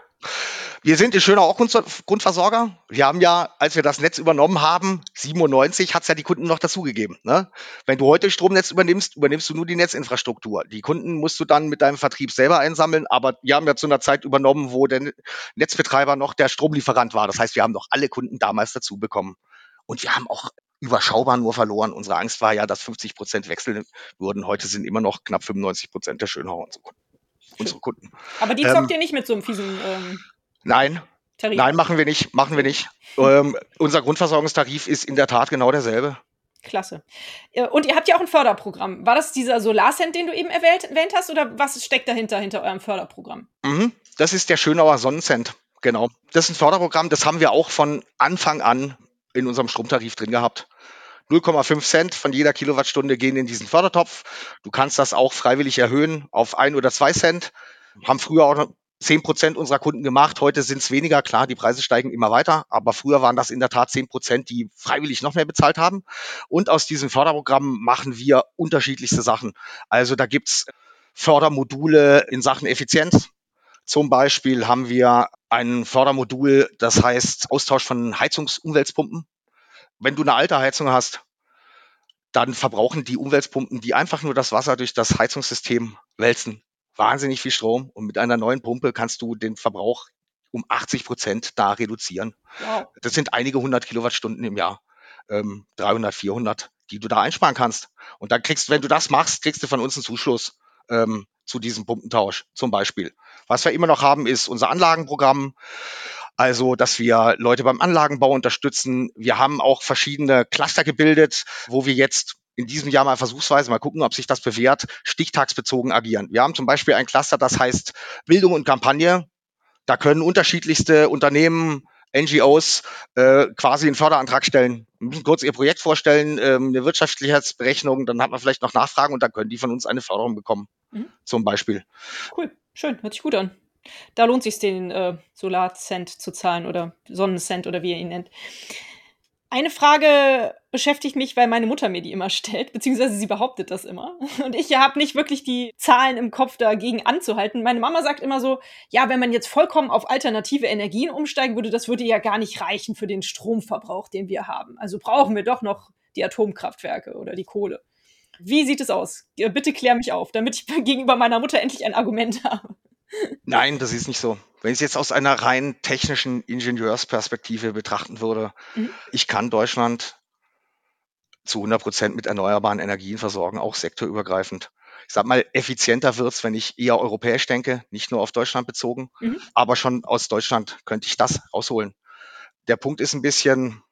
Wir sind in Schönau auch Grundversorger. Wir haben ja, als wir das Netz übernommen haben, 97, hat es ja die Kunden noch dazugegeben. Ne? Wenn du heute Stromnetz übernimmst, übernimmst du nur die Netzinfrastruktur. Die Kunden musst du dann mit deinem Vertrieb selber einsammeln, aber wir haben ja zu einer Zeit übernommen, wo der Netzbetreiber noch der Stromlieferant war. Das heißt, wir haben noch alle Kunden damals dazu bekommen. Und wir haben auch überschaubar nur verloren. Unsere Angst war ja, dass 50 Prozent wechseln würden. Heute sind immer noch knapp 95 Prozent der Schönauer und so Kunden unsere Kunden. Aber die zockt ähm, ihr nicht mit so einem fiesen ähm, Nein. Tarif. Nein, machen wir nicht. Machen wir nicht. ähm, unser Grundversorgungstarif ist in der Tat genau derselbe. Klasse. Und ihr habt ja auch ein Förderprogramm. War das dieser Solarcent, den du eben erwähnt hast, oder was steckt dahinter, hinter eurem Förderprogramm? Mhm, das ist der Schönauer Sonnencent, genau. Das ist ein Förderprogramm, das haben wir auch von Anfang an in unserem Stromtarif drin gehabt. 0,5 Cent von jeder Kilowattstunde gehen in diesen Fördertopf. Du kannst das auch freiwillig erhöhen auf ein oder zwei Cent. Haben früher auch 10 Prozent unserer Kunden gemacht. Heute sind es weniger. Klar, die Preise steigen immer weiter. Aber früher waren das in der Tat 10 Prozent, die freiwillig noch mehr bezahlt haben. Und aus diesem Förderprogramm machen wir unterschiedlichste Sachen. Also da gibt's Fördermodule in Sachen Effizienz. Zum Beispiel haben wir ein Fördermodul, das heißt Austausch von Heizungsumweltpumpen. Wenn du eine alte Heizung hast, dann verbrauchen die Umweltpumpen, die einfach nur das Wasser durch das Heizungssystem wälzen, wahnsinnig viel Strom und mit einer neuen Pumpe kannst du den Verbrauch um 80 Prozent da reduzieren. Wow. Das sind einige hundert Kilowattstunden im Jahr, ähm, 300, 400, die du da einsparen kannst. Und dann kriegst, wenn du das machst, kriegst du von uns einen Zuschuss ähm, zu diesem Pumpentausch zum Beispiel. Was wir immer noch haben, ist unser Anlagenprogramm. Also, dass wir Leute beim Anlagenbau unterstützen. Wir haben auch verschiedene Cluster gebildet, wo wir jetzt in diesem Jahr mal versuchsweise mal gucken, ob sich das bewährt, stichtagsbezogen agieren. Wir haben zum Beispiel ein Cluster, das heißt Bildung und Kampagne. Da können unterschiedlichste Unternehmen, NGOs äh, quasi einen Förderantrag stellen, müssen kurz ihr Projekt vorstellen, ähm, eine Wirtschaftlichkeitsberechnung, dann hat man vielleicht noch Nachfragen und dann können die von uns eine Förderung bekommen, mhm. zum Beispiel. Cool, schön, hört sich gut an. Da lohnt sich den äh, Solarcent zu zahlen oder Sonnencent oder wie ihr ihn nennt. Eine Frage beschäftigt mich, weil meine Mutter mir die immer stellt, beziehungsweise sie behauptet das immer. Und ich habe nicht wirklich die Zahlen im Kopf dagegen anzuhalten. Meine Mama sagt immer so, ja, wenn man jetzt vollkommen auf alternative Energien umsteigen würde, das würde ja gar nicht reichen für den Stromverbrauch, den wir haben. Also brauchen wir doch noch die Atomkraftwerke oder die Kohle. Wie sieht es aus? Bitte klär mich auf, damit ich gegenüber meiner Mutter endlich ein Argument habe. Nein, das ist nicht so. Wenn ich es jetzt aus einer rein technischen Ingenieursperspektive betrachten würde, mhm. ich kann Deutschland zu 100 Prozent mit erneuerbaren Energien versorgen, auch sektorübergreifend. Ich sag mal, effizienter wird's, wenn ich eher europäisch denke, nicht nur auf Deutschland bezogen, mhm. aber schon aus Deutschland könnte ich das rausholen. Der Punkt ist ein bisschen,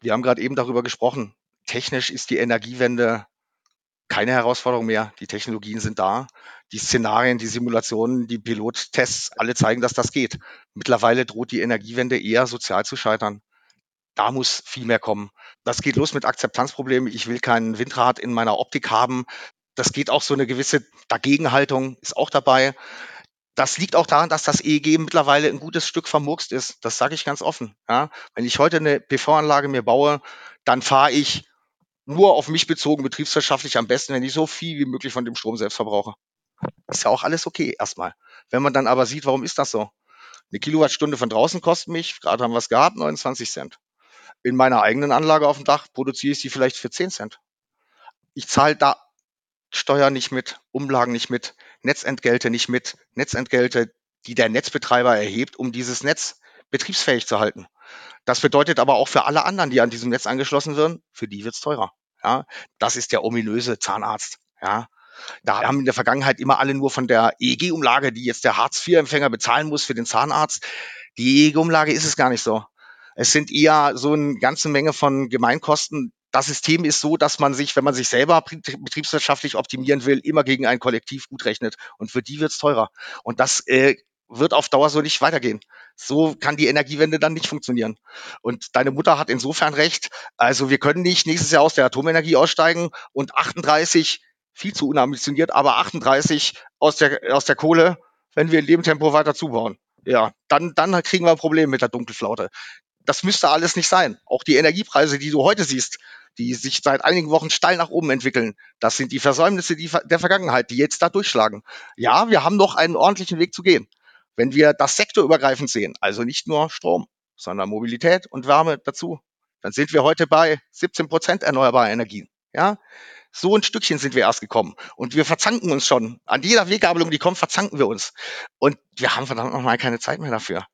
wir haben gerade eben darüber gesprochen, technisch ist die Energiewende keine Herausforderung mehr. Die Technologien sind da. Die Szenarien, die Simulationen, die Pilottests, alle zeigen, dass das geht. Mittlerweile droht die Energiewende eher sozial zu scheitern. Da muss viel mehr kommen. Das geht los mit Akzeptanzproblemen. Ich will kein Windrad in meiner Optik haben. Das geht auch so eine gewisse Dagegenhaltung ist auch dabei. Das liegt auch daran, dass das EEG mittlerweile ein gutes Stück vermurkst ist. Das sage ich ganz offen. Ja, wenn ich heute eine PV-Anlage mir baue, dann fahre ich nur auf mich bezogen, betriebswirtschaftlich am besten, wenn ich so viel wie möglich von dem Strom selbst verbrauche. Ist ja auch alles okay erstmal. Wenn man dann aber sieht, warum ist das so? Eine Kilowattstunde von draußen kostet mich, gerade haben wir es gehabt, 29 Cent. In meiner eigenen Anlage auf dem Dach produziere ich sie vielleicht für 10 Cent. Ich zahle da Steuer nicht mit, Umlagen nicht mit, Netzentgelte nicht mit, Netzentgelte, die der Netzbetreiber erhebt, um dieses Netz betriebsfähig zu halten. Das bedeutet aber auch für alle anderen, die an diesem Netz angeschlossen werden, für die wird's teurer. Ja, das ist der ominöse Zahnarzt. Ja, da haben in der Vergangenheit immer alle nur von der EEG-Umlage, die jetzt der Hartz-IV-Empfänger bezahlen muss für den Zahnarzt. Die EEG-Umlage ist es gar nicht so. Es sind eher so eine ganze Menge von Gemeinkosten. Das System ist so, dass man sich, wenn man sich selber betriebswirtschaftlich optimieren will, immer gegen ein Kollektiv gut rechnet. Und für die wird's teurer. Und das äh, wird auf Dauer so nicht weitergehen. So kann die Energiewende dann nicht funktionieren. Und deine Mutter hat insofern recht. Also wir können nicht nächstes Jahr aus der Atomenergie aussteigen und 38, viel zu unambitioniert, aber 38 aus der, aus der Kohle, wenn wir in dem Tempo weiter zubauen. Ja, dann, dann kriegen wir ein Problem mit der Dunkelflaute. Das müsste alles nicht sein. Auch die Energiepreise, die du heute siehst, die sich seit einigen Wochen steil nach oben entwickeln. Das sind die Versäumnisse der Vergangenheit, die jetzt da durchschlagen. Ja, wir haben noch einen ordentlichen Weg zu gehen. Wenn wir das sektorübergreifend sehen, also nicht nur Strom, sondern Mobilität und Wärme dazu, dann sind wir heute bei 17 Prozent erneuerbarer Energien. Ja, so ein Stückchen sind wir erst gekommen. Und wir verzanken uns schon. An jeder Weggabelung, die kommt, verzanken wir uns. Und wir haben verdammt nochmal keine Zeit mehr dafür.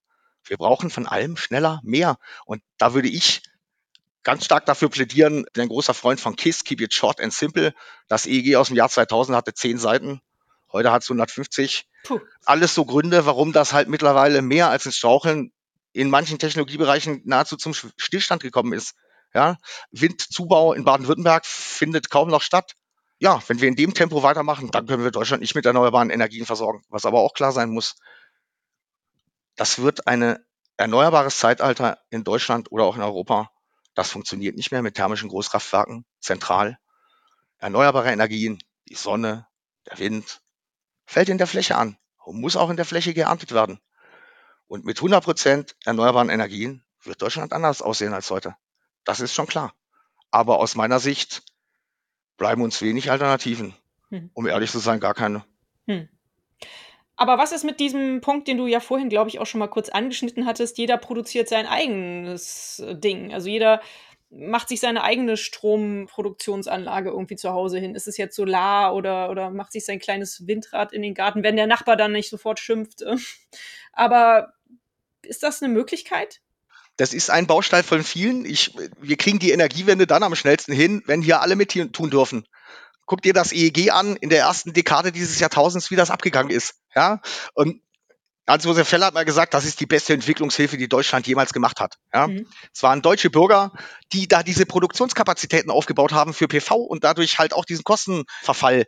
Wir brauchen von allem schneller mehr. Und da würde ich ganz stark dafür plädieren, bin ein großer Freund von KISS, Keep It Short and Simple. Das EEG aus dem Jahr 2000 hatte zehn Seiten. Heute hat es 150. Puh. Alles so Gründe, warum das halt mittlerweile mehr als ins Straucheln in manchen Technologiebereichen nahezu zum Stillstand gekommen ist. Ja, Windzubau in Baden-Württemberg findet kaum noch statt. Ja, wenn wir in dem Tempo weitermachen, dann können wir Deutschland nicht mit erneuerbaren Energien versorgen. Was aber auch klar sein muss, das wird ein erneuerbares Zeitalter in Deutschland oder auch in Europa. Das funktioniert nicht mehr mit thermischen Großkraftwerken, zentral. Erneuerbare Energien, die Sonne, der Wind, fällt in der Fläche an und muss auch in der Fläche geerntet werden. Und mit 100 Prozent erneuerbaren Energien wird Deutschland anders aussehen als heute. Das ist schon klar. Aber aus meiner Sicht bleiben uns wenig Alternativen. Hm. Um ehrlich zu sein, gar keine. Hm. Aber was ist mit diesem Punkt, den du ja vorhin, glaube ich, auch schon mal kurz angeschnitten hattest? Jeder produziert sein eigenes äh, Ding. Also jeder macht sich seine eigene Stromproduktionsanlage irgendwie zu Hause hin. Ist es jetzt Solar oder, oder macht sich sein kleines Windrad in den Garten, wenn der Nachbar dann nicht sofort schimpft? Aber ist das eine Möglichkeit? Das ist ein Baustein von vielen. Ich, wir kriegen die Energiewende dann am schnellsten hin, wenn hier alle mit tun dürfen guck dir das EEG an in der ersten Dekade dieses Jahrtausends, wie das abgegangen ist. Ja, und Hans-Josef Feller hat mal gesagt, das ist die beste Entwicklungshilfe, die Deutschland jemals gemacht hat. Ja? Mhm. Es waren deutsche Bürger, die da diese Produktionskapazitäten aufgebaut haben für PV und dadurch halt auch diesen Kostenverfall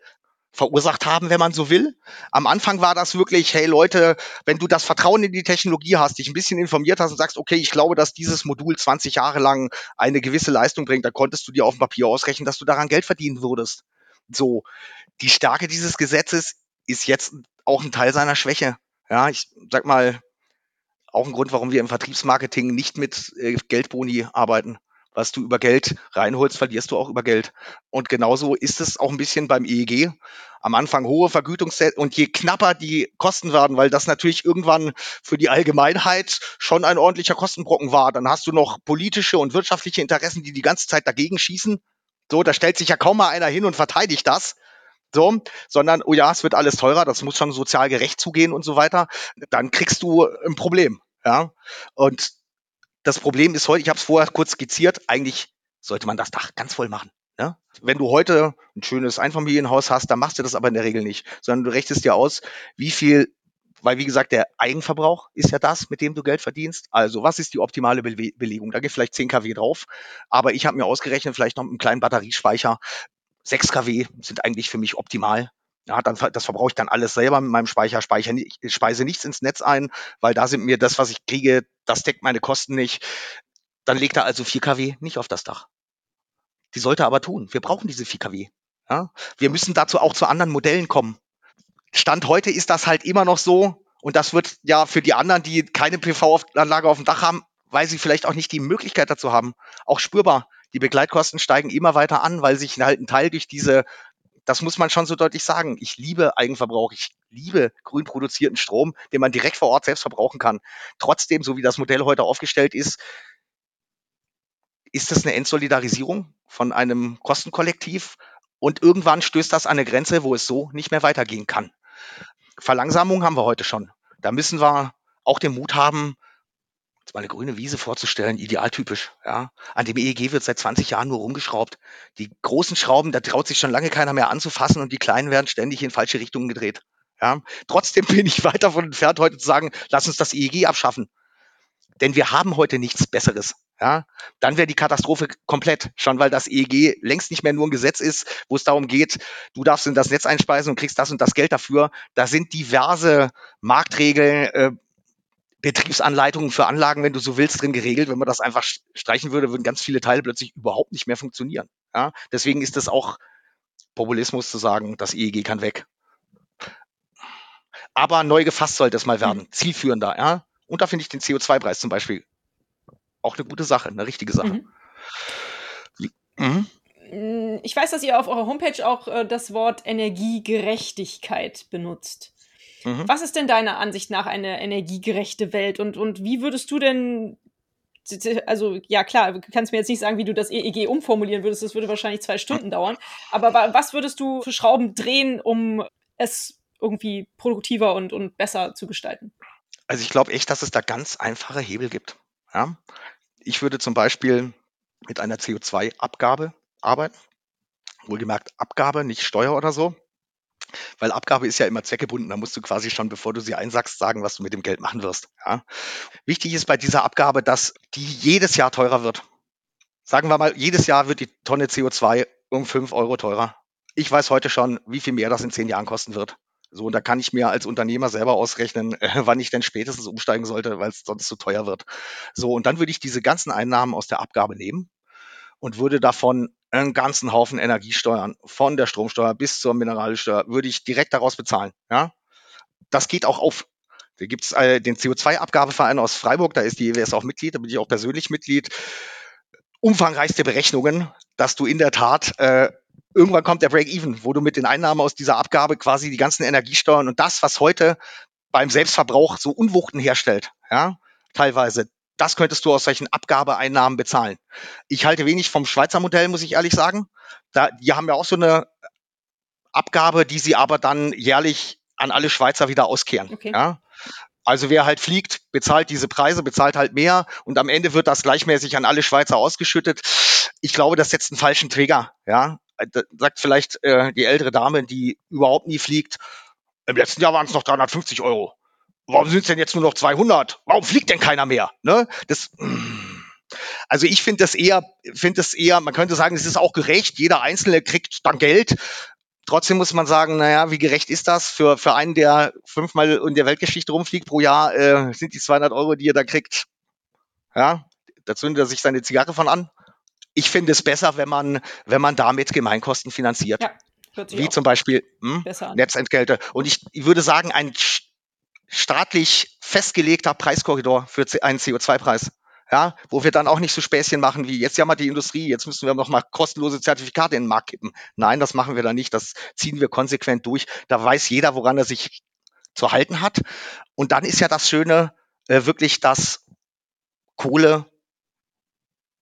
verursacht haben, wenn man so will. Am Anfang war das wirklich, hey Leute, wenn du das Vertrauen in die Technologie hast, dich ein bisschen informiert hast und sagst, okay, ich glaube, dass dieses Modul 20 Jahre lang eine gewisse Leistung bringt, dann konntest du dir auf dem Papier ausrechnen, dass du daran Geld verdienen würdest. So, die Stärke dieses Gesetzes ist jetzt auch ein Teil seiner Schwäche. Ja, ich sag mal, auch ein Grund, warum wir im Vertriebsmarketing nicht mit äh, Geldboni arbeiten. Was du über Geld reinholst, verlierst du auch über Geld. Und genauso ist es auch ein bisschen beim EEG. Am Anfang hohe Vergütungssätze und je knapper die Kosten werden, weil das natürlich irgendwann für die Allgemeinheit schon ein ordentlicher Kostenbrocken war, dann hast du noch politische und wirtschaftliche Interessen, die die ganze Zeit dagegen schießen. So, da stellt sich ja kaum mal einer hin und verteidigt das. So, sondern, oh ja, es wird alles teurer, das muss schon sozial gerecht zugehen und so weiter. Dann kriegst du ein Problem. Ja. Und das Problem ist heute, ich habe es vorher kurz skizziert, eigentlich sollte man das Dach ganz voll machen. Ne? Wenn du heute ein schönes Einfamilienhaus hast, dann machst du das aber in der Regel nicht, sondern du rechnest dir aus, wie viel weil wie gesagt, der Eigenverbrauch ist ja das, mit dem du Geld verdienst. Also was ist die optimale Be Belegung? Da geht vielleicht 10 kW drauf, aber ich habe mir ausgerechnet, vielleicht noch mit einem kleinen Batteriespeicher, 6 kW sind eigentlich für mich optimal. Ja, dann, das verbrauche ich dann alles selber mit meinem Speicher, Speicher, speise nichts ins Netz ein, weil da sind mir das, was ich kriege, das deckt meine Kosten nicht. Dann legt er also 4 kW nicht auf das Dach. Die sollte aber tun. Wir brauchen diese 4 kW. Ja? Wir müssen dazu auch zu anderen Modellen kommen. Stand heute ist das halt immer noch so. Und das wird ja für die anderen, die keine PV-Anlage auf dem Dach haben, weil sie vielleicht auch nicht die Möglichkeit dazu haben, auch spürbar. Die Begleitkosten steigen immer weiter an, weil sich halt ein Teil durch diese, das muss man schon so deutlich sagen. Ich liebe Eigenverbrauch. Ich liebe grün produzierten Strom, den man direkt vor Ort selbst verbrauchen kann. Trotzdem, so wie das Modell heute aufgestellt ist, ist das eine Entsolidarisierung von einem Kostenkollektiv. Und irgendwann stößt das an eine Grenze, wo es so nicht mehr weitergehen kann. Verlangsamung haben wir heute schon. Da müssen wir auch den Mut haben, jetzt mal eine grüne Wiese vorzustellen, idealtypisch. Ja. An dem EEG wird seit 20 Jahren nur rumgeschraubt. Die großen Schrauben, da traut sich schon lange keiner mehr anzufassen und die kleinen werden ständig in falsche Richtungen gedreht. Ja. Trotzdem bin ich weit davon entfernt, heute zu sagen, lass uns das EEG abschaffen. Denn wir haben heute nichts Besseres ja, dann wäre die Katastrophe komplett, schon weil das EEG längst nicht mehr nur ein Gesetz ist, wo es darum geht, du darfst in das Netz einspeisen und kriegst das und das Geld dafür. Da sind diverse Marktregeln, äh, Betriebsanleitungen für Anlagen, wenn du so willst, drin geregelt. Wenn man das einfach streichen würde, würden ganz viele Teile plötzlich überhaupt nicht mehr funktionieren. Ja? Deswegen ist es auch Populismus zu sagen, das EEG kann weg. Aber neu gefasst sollte es mal werden, mhm. zielführender. Ja? Und da finde ich den CO2-Preis zum Beispiel auch eine gute Sache, eine richtige Sache. Mhm. Mhm. Mm, ich weiß, dass ihr auf eurer Homepage auch äh, das Wort Energiegerechtigkeit benutzt. Mhm. Was ist denn deiner Ansicht nach eine energiegerechte Welt und, und wie würdest du denn also ja klar, du kannst mir jetzt nicht sagen, wie du das EEG umformulieren würdest, das würde wahrscheinlich zwei Stunden dauern. Aber was würdest du für Schrauben drehen, um es irgendwie produktiver und, und besser zu gestalten? Also ich glaube echt, dass es da ganz einfache Hebel gibt. Ja? Ich würde zum Beispiel mit einer CO2-Abgabe arbeiten. Wohlgemerkt Abgabe, nicht Steuer oder so. Weil Abgabe ist ja immer zweckgebunden. Da musst du quasi schon, bevor du sie einsackst, sagen, was du mit dem Geld machen wirst. Ja? Wichtig ist bei dieser Abgabe, dass die jedes Jahr teurer wird. Sagen wir mal, jedes Jahr wird die Tonne CO2 um fünf Euro teurer. Ich weiß heute schon, wie viel mehr das in zehn Jahren kosten wird. So, und da kann ich mir als Unternehmer selber ausrechnen, wann ich denn spätestens umsteigen sollte, weil es sonst zu teuer wird. So, und dann würde ich diese ganzen Einnahmen aus der Abgabe nehmen und würde davon einen ganzen Haufen Energiesteuern, von der Stromsteuer bis zur Mineralsteuer, würde ich direkt daraus bezahlen. Ja? Das geht auch auf. Da gibt es äh, den CO2-Abgabeverein aus Freiburg, da ist die EWS auch Mitglied, da bin ich auch persönlich Mitglied. Umfangreichste Berechnungen, dass du in der Tat äh, irgendwann kommt der Break-Even, wo du mit den Einnahmen aus dieser Abgabe quasi die ganzen Energiesteuern und das, was heute beim Selbstverbrauch so Unwuchten herstellt, ja, teilweise, das könntest du aus solchen Abgabeeinnahmen bezahlen. Ich halte wenig vom Schweizer Modell, muss ich ehrlich sagen. Da, die haben ja auch so eine Abgabe, die sie aber dann jährlich an alle Schweizer wieder auskehren. Okay. Ja? Also wer halt fliegt, bezahlt diese Preise, bezahlt halt mehr und am Ende wird das gleichmäßig an alle Schweizer ausgeschüttet. Ich glaube, das setzt einen falschen Trigger. Ja, sagt vielleicht äh, die ältere Dame, die überhaupt nie fliegt, im letzten Jahr waren es noch 350 Euro. Warum sind es denn jetzt nur noch 200? Warum fliegt denn keiner mehr? Ne? Das, also ich finde das eher, finde das eher, man könnte sagen, es ist auch gerecht. Jeder Einzelne kriegt dann Geld. Trotzdem muss man sagen, naja, wie gerecht ist das für, für einen, der fünfmal in der Weltgeschichte rumfliegt pro Jahr, äh, sind die 200 Euro, die er da kriegt. Ja, da zündet er sich seine Zigarre von an. Ich finde es besser, wenn man, wenn man damit Gemeinkosten finanziert. Ja, wie zum Beispiel hm, Netzentgelte. Und ich, ich würde sagen, ein staatlich festgelegter Preiskorridor für einen CO2-Preis ja, wo wir dann auch nicht so Späßchen machen wie jetzt jammert die Industrie, jetzt müssen wir noch mal kostenlose Zertifikate in den Markt kippen. Nein, das machen wir da nicht, das ziehen wir konsequent durch. Da weiß jeder, woran er sich zu halten hat. Und dann ist ja das Schöne äh, wirklich, dass Kohle,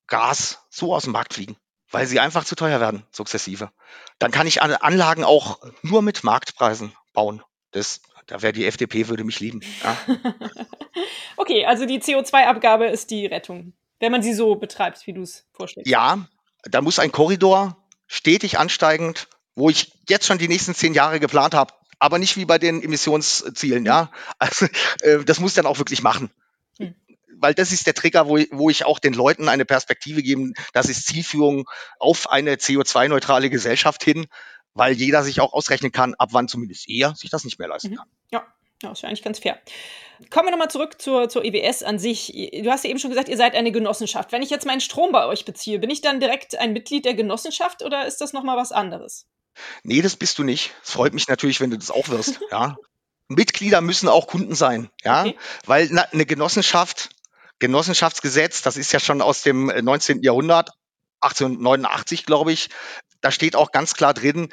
Gas so aus dem Markt fliegen, weil sie einfach zu teuer werden, sukzessive. Dann kann ich Anlagen auch nur mit Marktpreisen bauen. Das da wäre die FDP, würde mich lieben. Ja. okay, also die CO2-Abgabe ist die Rettung, wenn man sie so betreibt, wie du es vorschlägst. Ja, da muss ein Korridor stetig ansteigend, wo ich jetzt schon die nächsten zehn Jahre geplant habe, aber nicht wie bei den Emissionszielen, ja. Also äh, das muss dann auch wirklich machen. Hm. Weil das ist der Trigger, wo, wo ich auch den Leuten eine Perspektive geben, das ist Zielführung auf eine CO2-neutrale Gesellschaft hin weil jeder sich auch ausrechnen kann, ab wann zumindest er sich das nicht mehr leisten mhm. kann. Ja. Ja, ist ja eigentlich ganz fair. Kommen wir nochmal zurück zur, zur EWS an sich. Du hast ja eben schon gesagt, ihr seid eine Genossenschaft. Wenn ich jetzt meinen Strom bei euch beziehe, bin ich dann direkt ein Mitglied der Genossenschaft oder ist das nochmal was anderes? Nee, das bist du nicht. Es freut mich natürlich, wenn du das auch wirst. ja. Mitglieder müssen auch Kunden sein, ja, okay. weil na, eine Genossenschaft, Genossenschaftsgesetz, das ist ja schon aus dem 19. Jahrhundert, 1889, glaube ich, da steht auch ganz klar drin,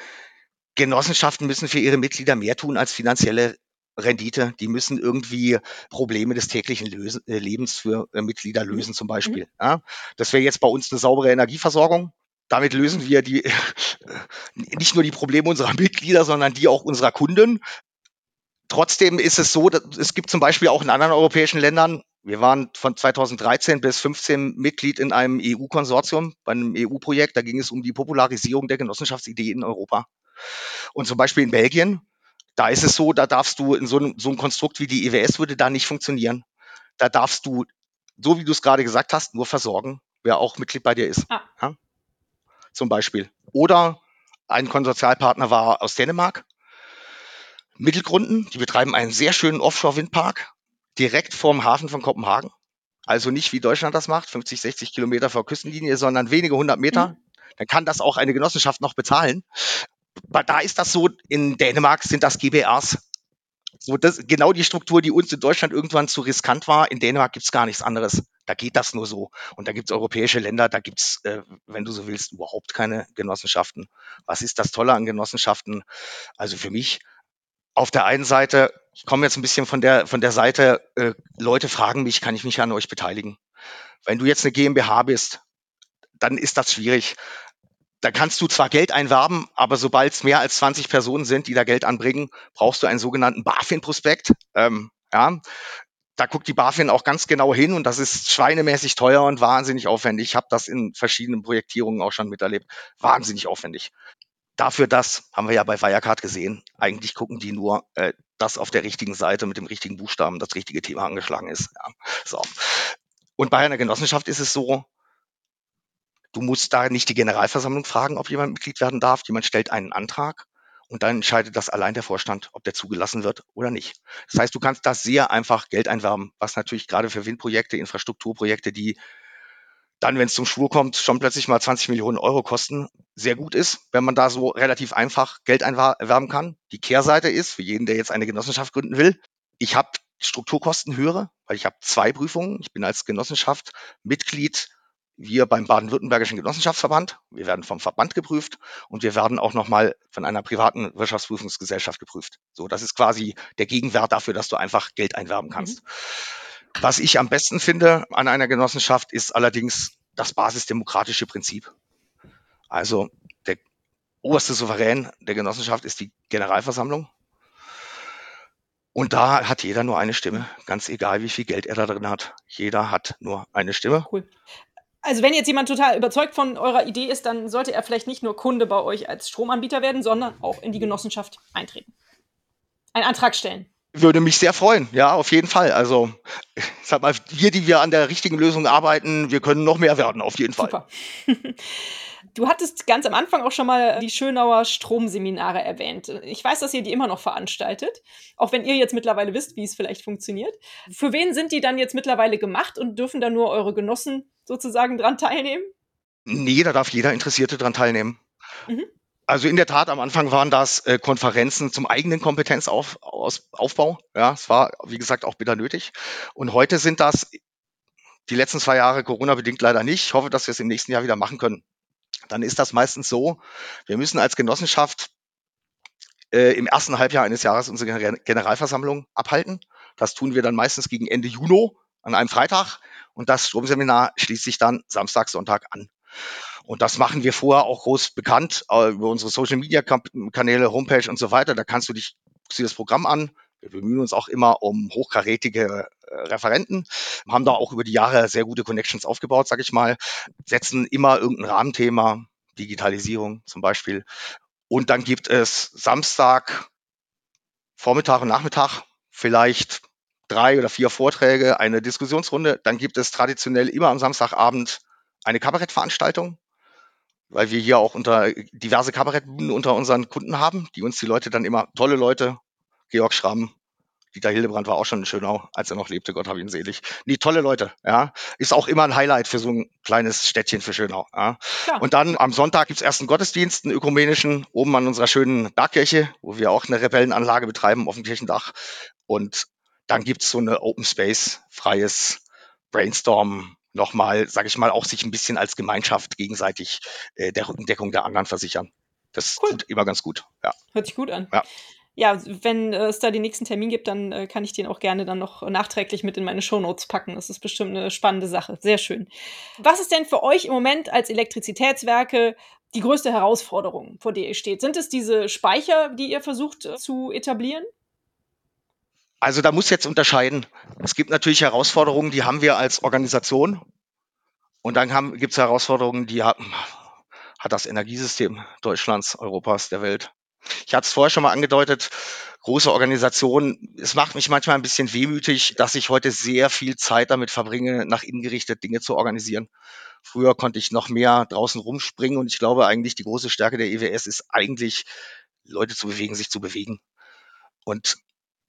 Genossenschaften müssen für ihre Mitglieder mehr tun als finanzielle Rendite. Die müssen irgendwie Probleme des täglichen Lösen, äh, Lebens für äh, Mitglieder mhm. lösen, zum Beispiel. Mhm. Ja, das wäre jetzt bei uns eine saubere Energieversorgung. Damit lösen wir die, nicht nur die Probleme unserer Mitglieder, sondern die auch unserer Kunden. Trotzdem ist es so, es gibt zum Beispiel auch in anderen europäischen Ländern wir waren von 2013 bis 15 Mitglied in einem EU-Konsortium, bei einem EU-Projekt. Da ging es um die Popularisierung der Genossenschaftsidee in Europa. Und zum Beispiel in Belgien, da ist es so, da darfst du in so einem, so einem Konstrukt wie die EWS würde da nicht funktionieren. Da darfst du, so wie du es gerade gesagt hast, nur versorgen, wer auch Mitglied bei dir ist. Ah. Ja? Zum Beispiel. Oder ein Konsortialpartner war aus Dänemark. Mittelgrunden, die betreiben einen sehr schönen Offshore-Windpark direkt vorm Hafen von Kopenhagen. Also nicht wie Deutschland das macht, 50, 60 Kilometer vor Küstenlinie, sondern wenige hundert Meter. Mhm. Dann kann das auch eine Genossenschaft noch bezahlen. Aber da ist das so, in Dänemark sind das GBRs. So das, genau die Struktur, die uns in Deutschland irgendwann zu riskant war. In Dänemark gibt's gar nichts anderes. Da geht das nur so. Und da gibt's europäische Länder, da gibt's, äh, wenn du so willst, überhaupt keine Genossenschaften. Was ist das Tolle an Genossenschaften? Also für mich auf der einen Seite, ich komme jetzt ein bisschen von der, von der Seite, äh, Leute fragen mich, kann ich mich an euch beteiligen? Wenn du jetzt eine GmbH bist, dann ist das schwierig. Da kannst du zwar Geld einwerben, aber sobald es mehr als 20 Personen sind, die da Geld anbringen, brauchst du einen sogenannten BaFin-Prospekt. Ähm, ja, da guckt die BaFin auch ganz genau hin und das ist schweinemäßig teuer und wahnsinnig aufwendig. Ich habe das in verschiedenen Projektierungen auch schon miterlebt. Wahnsinnig aufwendig dafür das, haben wir ja bei Wirecard gesehen, eigentlich gucken die nur, äh, dass auf der richtigen Seite mit dem richtigen Buchstaben das richtige Thema angeschlagen ist. Ja, so. Und bei einer Genossenschaft ist es so, du musst da nicht die Generalversammlung fragen, ob jemand Mitglied werden darf. Jemand stellt einen Antrag und dann entscheidet das allein der Vorstand, ob der zugelassen wird oder nicht. Das heißt, du kannst da sehr einfach Geld einwerben, was natürlich gerade für Windprojekte, Infrastrukturprojekte, die dann, wenn es zum Schwur kommt, schon plötzlich mal 20 Millionen Euro kosten, sehr gut ist, wenn man da so relativ einfach Geld erwerben kann. Die Kehrseite ist, für jeden, der jetzt eine Genossenschaft gründen will, ich habe Strukturkosten höhere, weil ich habe zwei Prüfungen. Ich bin als Genossenschaft Mitglied wir beim Baden-Württembergischen Genossenschaftsverband. Wir werden vom Verband geprüft und wir werden auch nochmal von einer privaten Wirtschaftsprüfungsgesellschaft geprüft. So, das ist quasi der Gegenwert dafür, dass du einfach Geld einwerben kannst. Mhm. Was ich am besten finde an einer Genossenschaft ist allerdings das basisdemokratische Prinzip. Also der oberste Souverän der Genossenschaft ist die Generalversammlung. Und da hat jeder nur eine Stimme, ganz egal, wie viel Geld er da drin hat. Jeder hat nur eine Stimme. Cool. Also wenn jetzt jemand total überzeugt von eurer Idee ist, dann sollte er vielleicht nicht nur Kunde bei euch als Stromanbieter werden, sondern auch in die Genossenschaft eintreten. Einen Antrag stellen. Würde mich sehr freuen, ja, auf jeden Fall. Also, ich sag mal, wir, die wir an der richtigen Lösung arbeiten, wir können noch mehr werden, auf jeden Fall. Super. Du hattest ganz am Anfang auch schon mal die Schönauer Stromseminare erwähnt. Ich weiß, dass ihr die immer noch veranstaltet, auch wenn ihr jetzt mittlerweile wisst, wie es vielleicht funktioniert. Für wen sind die dann jetzt mittlerweile gemacht und dürfen da nur eure Genossen sozusagen dran teilnehmen? Nee, da darf jeder Interessierte dran teilnehmen. Mhm. Also in der Tat, am Anfang waren das äh, Konferenzen zum eigenen Kompetenzaufbau. Ja, es war, wie gesagt, auch bitter nötig. Und heute sind das die letzten zwei Jahre Corona-bedingt leider nicht. Ich hoffe, dass wir es im nächsten Jahr wieder machen können. Dann ist das meistens so, wir müssen als Genossenschaft äh, im ersten Halbjahr eines Jahres unsere Generalversammlung abhalten. Das tun wir dann meistens gegen Ende Juni an einem Freitag und das Stromseminar schließt sich dann Samstag, Sonntag an. Und das machen wir vorher auch groß bekannt äh, über unsere Social Media Kanäle, Homepage und so weiter. Da kannst du dich sieh das Programm an. Wir bemühen uns auch immer um hochkarätige äh, Referenten, haben da auch über die Jahre sehr gute Connections aufgebaut, sag ich mal, setzen immer irgendein Rahmenthema, Digitalisierung zum Beispiel. Und dann gibt es Samstag, Vormittag und Nachmittag vielleicht drei oder vier Vorträge, eine Diskussionsrunde. Dann gibt es traditionell immer am Samstagabend eine Kabarettveranstaltung, weil wir hier auch unter diverse Kabarettbühnen unter unseren Kunden haben, die uns die Leute dann immer, tolle Leute, Georg Schramm, Dieter Hildebrand war auch schon in Schönau, als er noch lebte, Gott hab ihn selig. Nee, tolle Leute, ja. Ist auch immer ein Highlight für so ein kleines Städtchen für Schönau. Ja. Und dann am Sonntag gibt's erst einen Gottesdienst, einen ökumenischen, oben an unserer schönen Bergkirche, wo wir auch eine Rebellenanlage betreiben auf dem Kirchendach. Und dann gibt's so eine Open Space, freies Brainstorm, nochmal, sage ich mal, auch sich ein bisschen als Gemeinschaft gegenseitig äh, der Rückendeckung der anderen versichern. Das cool. tut immer ganz gut. Ja. Hört sich gut an. Ja. Ja, wenn äh, es da den nächsten Termin gibt, dann äh, kann ich den auch gerne dann noch nachträglich mit in meine Shownotes packen. Das ist bestimmt eine spannende Sache. Sehr schön. Was ist denn für euch im Moment als Elektrizitätswerke die größte Herausforderung, vor der ihr steht? Sind es diese Speicher, die ihr versucht äh, zu etablieren? Also da muss jetzt unterscheiden. Es gibt natürlich Herausforderungen, die haben wir als Organisation. Und dann gibt es Herausforderungen, die hat, hat das Energiesystem Deutschlands, Europas, der Welt. Ich hatte es vorher schon mal angedeutet, große Organisationen. Es macht mich manchmal ein bisschen wehmütig, dass ich heute sehr viel Zeit damit verbringe, nach innen gerichtet Dinge zu organisieren. Früher konnte ich noch mehr draußen rumspringen und ich glaube eigentlich, die große Stärke der EWS ist eigentlich, Leute zu bewegen, sich zu bewegen. Und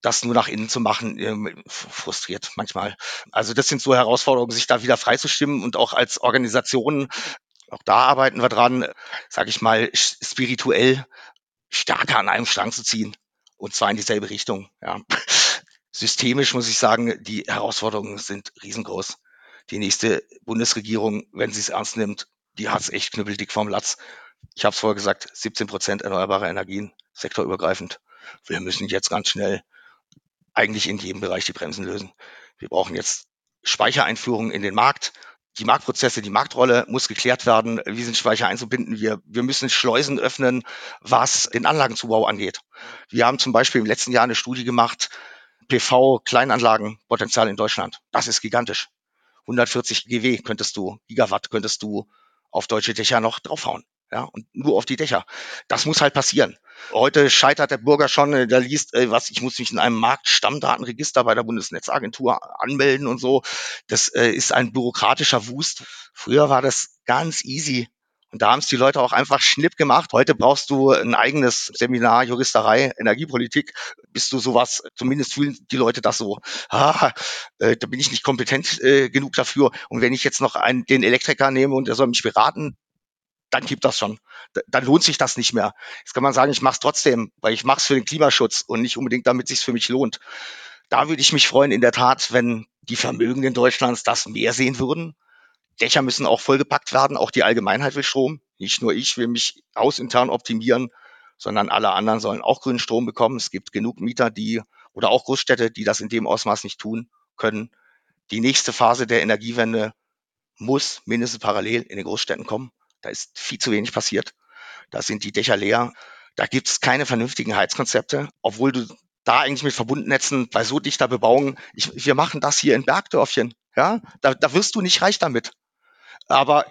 das nur nach innen zu machen, ähm, frustriert manchmal. Also das sind so Herausforderungen, sich da wieder freizustimmen und auch als Organisation, auch da arbeiten wir dran, sage ich mal, spirituell stärker an einem Strang zu ziehen. Und zwar in dieselbe Richtung. Ja. Systemisch muss ich sagen, die Herausforderungen sind riesengroß. Die nächste Bundesregierung, wenn sie es ernst nimmt, die hat es echt knüppeldick vom Latz. Ich habe es vorher gesagt, 17 Prozent erneuerbare Energien, sektorübergreifend. Wir müssen jetzt ganz schnell eigentlich in jedem Bereich die Bremsen lösen. Wir brauchen jetzt Speichereinführungen in den Markt. Die Marktprozesse, die Marktrolle muss geklärt werden. Wie sind Speicher einzubinden? Wir, wir müssen Schleusen öffnen, was den Anlagenzubau angeht. Wir haben zum Beispiel im letzten Jahr eine Studie gemacht, PV-Kleinanlagenpotenzial in Deutschland. Das ist gigantisch. 140 GW könntest du, Gigawatt könntest du auf deutsche Dächer noch draufhauen ja, und nur auf die Dächer. Das muss halt passieren. Heute scheitert der Bürger schon, äh, der liest, ey, was, ich muss mich in einem Marktstammdatenregister bei der Bundesnetzagentur anmelden und so. Das äh, ist ein bürokratischer Wust. Früher war das ganz easy. Und da haben es die Leute auch einfach schnipp gemacht. Heute brauchst du ein eigenes Seminar Juristerei, Energiepolitik, bist du sowas, zumindest fühlen die Leute das so, ah, äh, da bin ich nicht kompetent äh, genug dafür. Und wenn ich jetzt noch einen, den Elektriker nehme und der soll mich beraten, dann gibt das schon. Da, dann lohnt sich das nicht mehr. Jetzt kann man sagen, ich mache es trotzdem, weil ich mache es für den Klimaschutz und nicht unbedingt, damit es sich für mich lohnt. Da würde ich mich freuen, in der Tat, wenn die Vermögenden Deutschlands das mehr sehen würden. Dächer müssen auch vollgepackt werden. Auch die Allgemeinheit will Strom. Nicht nur ich will mich hausintern optimieren, sondern alle anderen sollen auch grünen Strom bekommen. Es gibt genug Mieter, die oder auch Großstädte, die das in dem Ausmaß nicht tun können. Die nächste Phase der Energiewende muss mindestens parallel in den Großstädten kommen. Da ist viel zu wenig passiert. Da sind die Dächer leer. Da gibt es keine vernünftigen Heizkonzepte, obwohl du da eigentlich mit Verbundnetzen bei so dichter Bebauung, ich, wir machen das hier in Bergdörfchen. Ja, da, da wirst du nicht reich damit. Aber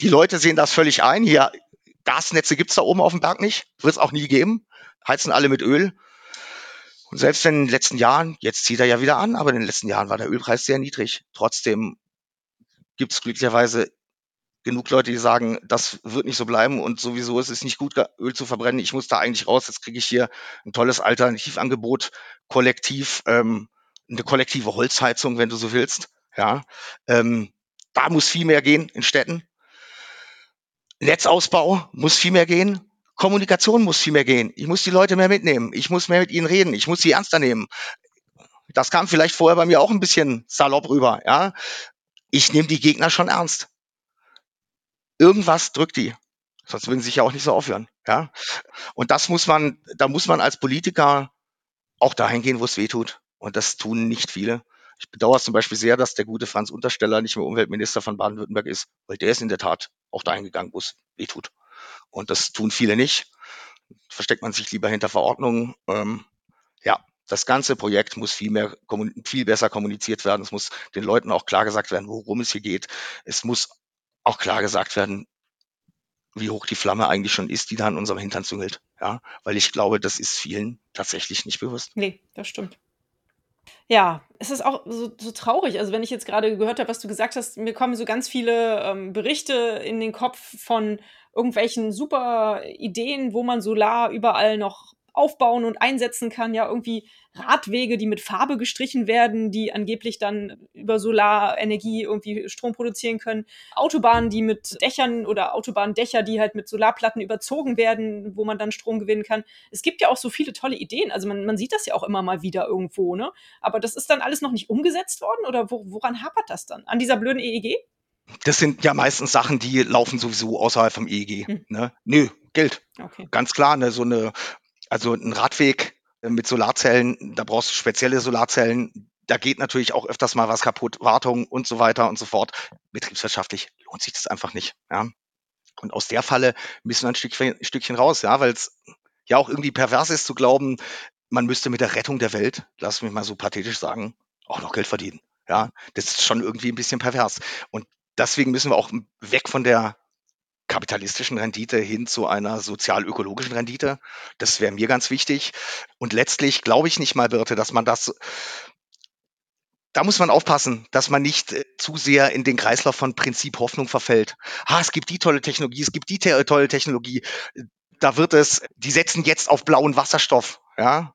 die Leute sehen das völlig ein. Hier, Gasnetze gibt's da oben auf dem Berg nicht, wird es auch nie geben. Heizen alle mit Öl. Und selbst wenn in den letzten Jahren, jetzt zieht er ja wieder an, aber in den letzten Jahren war der Ölpreis sehr niedrig. Trotzdem gibt's glücklicherweise genug Leute, die sagen, das wird nicht so bleiben und sowieso ist es nicht gut, Öl zu verbrennen. Ich muss da eigentlich raus. Jetzt kriege ich hier ein tolles Alternativangebot, kollektiv, ähm, eine kollektive Holzheizung, wenn du so willst. Ja, ähm, da muss viel mehr gehen in Städten. Netzausbau muss viel mehr gehen. Kommunikation muss viel mehr gehen. Ich muss die Leute mehr mitnehmen. Ich muss mehr mit ihnen reden. Ich muss sie ernster nehmen. Das kam vielleicht vorher bei mir auch ein bisschen salopp rüber. Ja, ich nehme die Gegner schon ernst. Irgendwas drückt die. Sonst würden sie sich ja auch nicht so aufhören. Ja, und das muss man, da muss man als Politiker auch dahin gehen, wo es weh tut. Und das tun nicht viele. Ich bedauere zum Beispiel sehr, dass der gute Franz Untersteller nicht mehr Umweltminister von Baden-Württemberg ist, weil der ist in der Tat auch dahin gegangen, wo es weh tut. Und das tun viele nicht. Versteckt man sich lieber hinter Verordnungen. Ähm, ja, das ganze Projekt muss viel mehr, viel besser kommuniziert werden. Es muss den Leuten auch klar gesagt werden, worum es hier geht. Es muss auch klar gesagt werden, wie hoch die Flamme eigentlich schon ist, die da an unserem Hintern züngelt. Ja, weil ich glaube, das ist vielen tatsächlich nicht bewusst. Nee, das stimmt. Ja, es ist auch so, so traurig. Also, wenn ich jetzt gerade gehört habe, was du gesagt hast, mir kommen so ganz viele ähm, Berichte in den Kopf von irgendwelchen super Ideen, wo man Solar überall noch aufbauen und einsetzen kann. Ja, irgendwie Radwege, die mit Farbe gestrichen werden, die angeblich dann über Solarenergie irgendwie Strom produzieren können. Autobahnen, die mit Dächern oder Autobahndächer, die halt mit Solarplatten überzogen werden, wo man dann Strom gewinnen kann. Es gibt ja auch so viele tolle Ideen. Also man, man sieht das ja auch immer mal wieder irgendwo, ne? Aber das ist dann alles noch nicht umgesetzt worden oder wo, woran hapert das dann? An dieser blöden EEG? Das sind ja meistens Sachen, die laufen sowieso außerhalb vom EEG. Hm. Ne? Nö, Geld. Okay. Ganz klar, ne, so eine also ein Radweg äh, mit Solarzellen, da brauchst du spezielle Solarzellen. Da geht natürlich auch öfters mal was kaputt, Wartung und so weiter und so fort. Betriebswirtschaftlich lohnt sich das einfach nicht. Ja. Und aus der Falle müssen wir ein Stückchen, Stückchen raus, ja, weil es ja auch irgendwie pervers ist zu glauben, man müsste mit der Rettung der Welt, lass mich mal so pathetisch sagen, auch noch Geld verdienen. Ja, das ist schon irgendwie ein bisschen pervers. Und deswegen müssen wir auch weg von der kapitalistischen Rendite hin zu einer sozial-ökologischen Rendite. Das wäre mir ganz wichtig. Und letztlich glaube ich nicht mal, Birte, dass man das da muss man aufpassen, dass man nicht äh, zu sehr in den Kreislauf von Prinzip Hoffnung verfällt. Ah, es gibt die tolle Technologie, es gibt die tolle Technologie. Da wird es, die setzen jetzt auf blauen Wasserstoff, ja.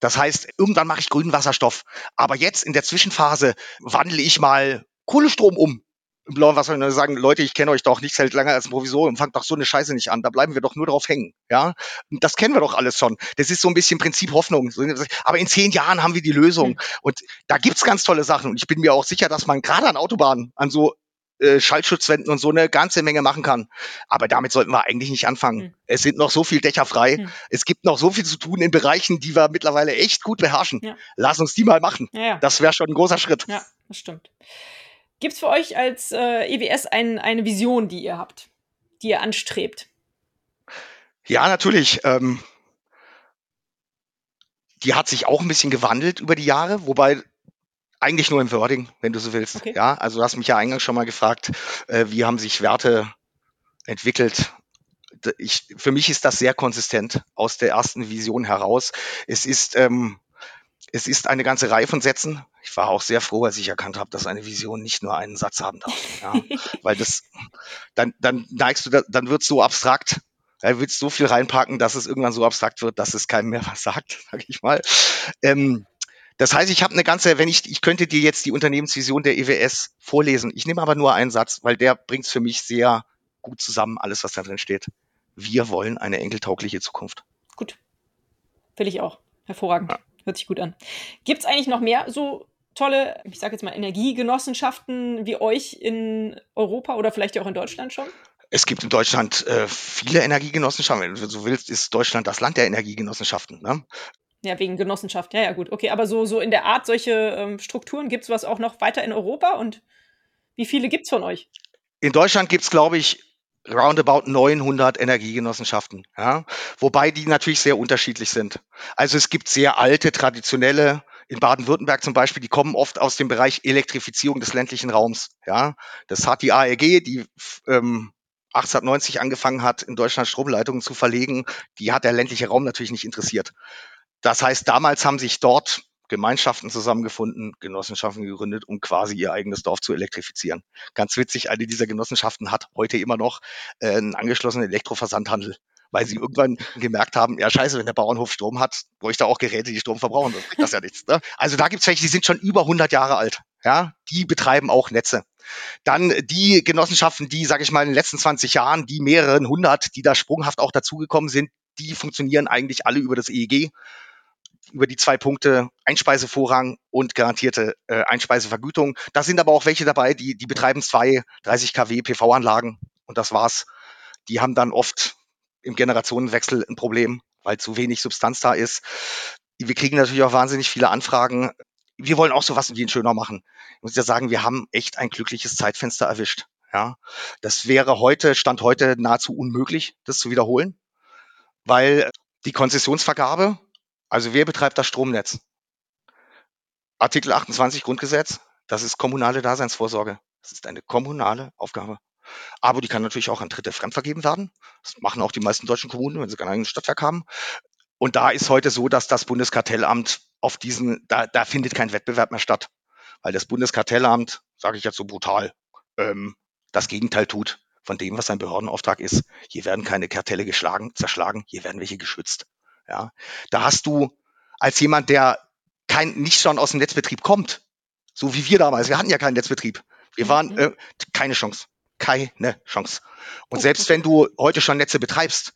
Das heißt, irgendwann mache ich grünen Wasserstoff. Aber jetzt in der Zwischenphase wandle ich mal Kohlestrom um im blauen Wasser und sagen, Leute, ich kenne euch doch nicht hält länger als ein Provisorium, fangt doch so eine Scheiße nicht an, da bleiben wir doch nur drauf hängen, ja. Und das kennen wir doch alles schon. Das ist so ein bisschen Prinzip Hoffnung. Aber in zehn Jahren haben wir die Lösung. Mhm. Und da gibt's ganz tolle Sachen. Und ich bin mir auch sicher, dass man gerade an Autobahnen, an so äh, Schaltschutzwänden und so eine ganze Menge machen kann. Aber damit sollten wir eigentlich nicht anfangen. Mhm. Es sind noch so viel Dächer frei. Mhm. Es gibt noch so viel zu tun in Bereichen, die wir mittlerweile echt gut beherrschen. Ja. Lass uns die mal machen. Ja, ja. Das wäre schon ein großer Schritt. Ja, das stimmt. Gibt es für euch als äh, EWS ein, eine Vision, die ihr habt, die ihr anstrebt? Ja, natürlich. Ähm, die hat sich auch ein bisschen gewandelt über die Jahre, wobei eigentlich nur im Wording, wenn du so willst. Okay. Ja, also du hast mich ja eingangs schon mal gefragt, äh, wie haben sich Werte entwickelt. Ich, für mich ist das sehr konsistent aus der ersten Vision heraus. Es ist ähm, Es ist eine ganze Reihe von Sätzen. Ich war auch sehr froh, als ich erkannt habe, dass eine Vision nicht nur einen Satz haben darf. Ja, weil das, dann, dann neigst du, dann wird es so abstrakt. Da willst so viel reinpacken, dass es irgendwann so abstrakt wird, dass es keinem mehr was sagt, sag ich mal. Ähm, das heißt, ich habe eine ganze, wenn ich, ich könnte dir jetzt die Unternehmensvision der EWS vorlesen. Ich nehme aber nur einen Satz, weil der bringt es für mich sehr gut zusammen, alles, was da drin steht. Wir wollen eine enkeltaugliche Zukunft. Gut. Will ich auch. Hervorragend. Ja. Hört sich gut an. Gibt es eigentlich noch mehr so tolle, ich sage jetzt mal, Energiegenossenschaften wie euch in Europa oder vielleicht auch in Deutschland schon? Es gibt in Deutschland äh, viele Energiegenossenschaften. Wenn du so willst, ist Deutschland das Land der Energiegenossenschaften. Ne? Ja, wegen Genossenschaft. Ja, ja, gut. Okay, aber so, so in der Art solche ähm, Strukturen gibt es was auch noch weiter in Europa und wie viele gibt es von euch? In Deutschland gibt es, glaube ich, roundabout 900 Energiegenossenschaften, ja, wobei die natürlich sehr unterschiedlich sind. Also es gibt sehr alte, traditionelle, in Baden-Württemberg zum Beispiel, die kommen oft aus dem Bereich Elektrifizierung des ländlichen Raums. Ja, das hat die AEG, die ähm, 1890 angefangen hat, in Deutschland Stromleitungen zu verlegen. Die hat der ländliche Raum natürlich nicht interessiert. Das heißt, damals haben sich dort Gemeinschaften zusammengefunden, Genossenschaften gegründet, um quasi ihr eigenes Dorf zu elektrifizieren. Ganz witzig, eine dieser Genossenschaften hat heute immer noch äh, einen angeschlossenen Elektroversandhandel, weil sie irgendwann gemerkt haben, ja scheiße, wenn der Bauernhof Strom hat, bräuchte auch Geräte, die Strom verbrauchen, sonst bringt das ja nichts. Ne? Also da gibt es welche, die sind schon über 100 Jahre alt. Ja, die betreiben auch Netze. Dann die Genossenschaften, die, sage ich mal, in den letzten 20 Jahren, die mehreren hundert, die da sprunghaft auch dazugekommen sind, die funktionieren eigentlich alle über das EEG über die zwei Punkte Einspeisevorrang und garantierte äh, Einspeisevergütung. Da sind aber auch welche dabei, die, die betreiben zwei 30 kW PV-Anlagen und das war's. Die haben dann oft im Generationenwechsel ein Problem, weil zu wenig Substanz da ist. Wir kriegen natürlich auch wahnsinnig viele Anfragen. Wir wollen auch sowas wie ein schöner machen. Ich muss ja sagen, wir haben echt ein glückliches Zeitfenster erwischt. Ja, das wäre heute, Stand heute nahezu unmöglich, das zu wiederholen, weil die Konzessionsvergabe also wer betreibt das Stromnetz? Artikel 28 Grundgesetz, das ist kommunale Daseinsvorsorge. Das ist eine kommunale Aufgabe. Aber die kann natürlich auch an Dritte fremdvergeben werden. Das machen auch die meisten deutschen Kommunen, wenn sie kein eigenes Stadtwerk haben. Und da ist heute so, dass das Bundeskartellamt auf diesen, da, da findet kein Wettbewerb mehr statt. Weil das Bundeskartellamt, sage ich jetzt so brutal, ähm, das Gegenteil tut von dem, was sein Behördenauftrag ist. Hier werden keine Kartelle geschlagen, zerschlagen, hier werden welche geschützt. Ja, da hast du als jemand, der kein, nicht schon aus dem Netzbetrieb kommt, so wie wir damals, wir hatten ja keinen Netzbetrieb. Wir waren mhm. äh, keine Chance, keine Chance. Und selbst wenn du heute schon Netze betreibst,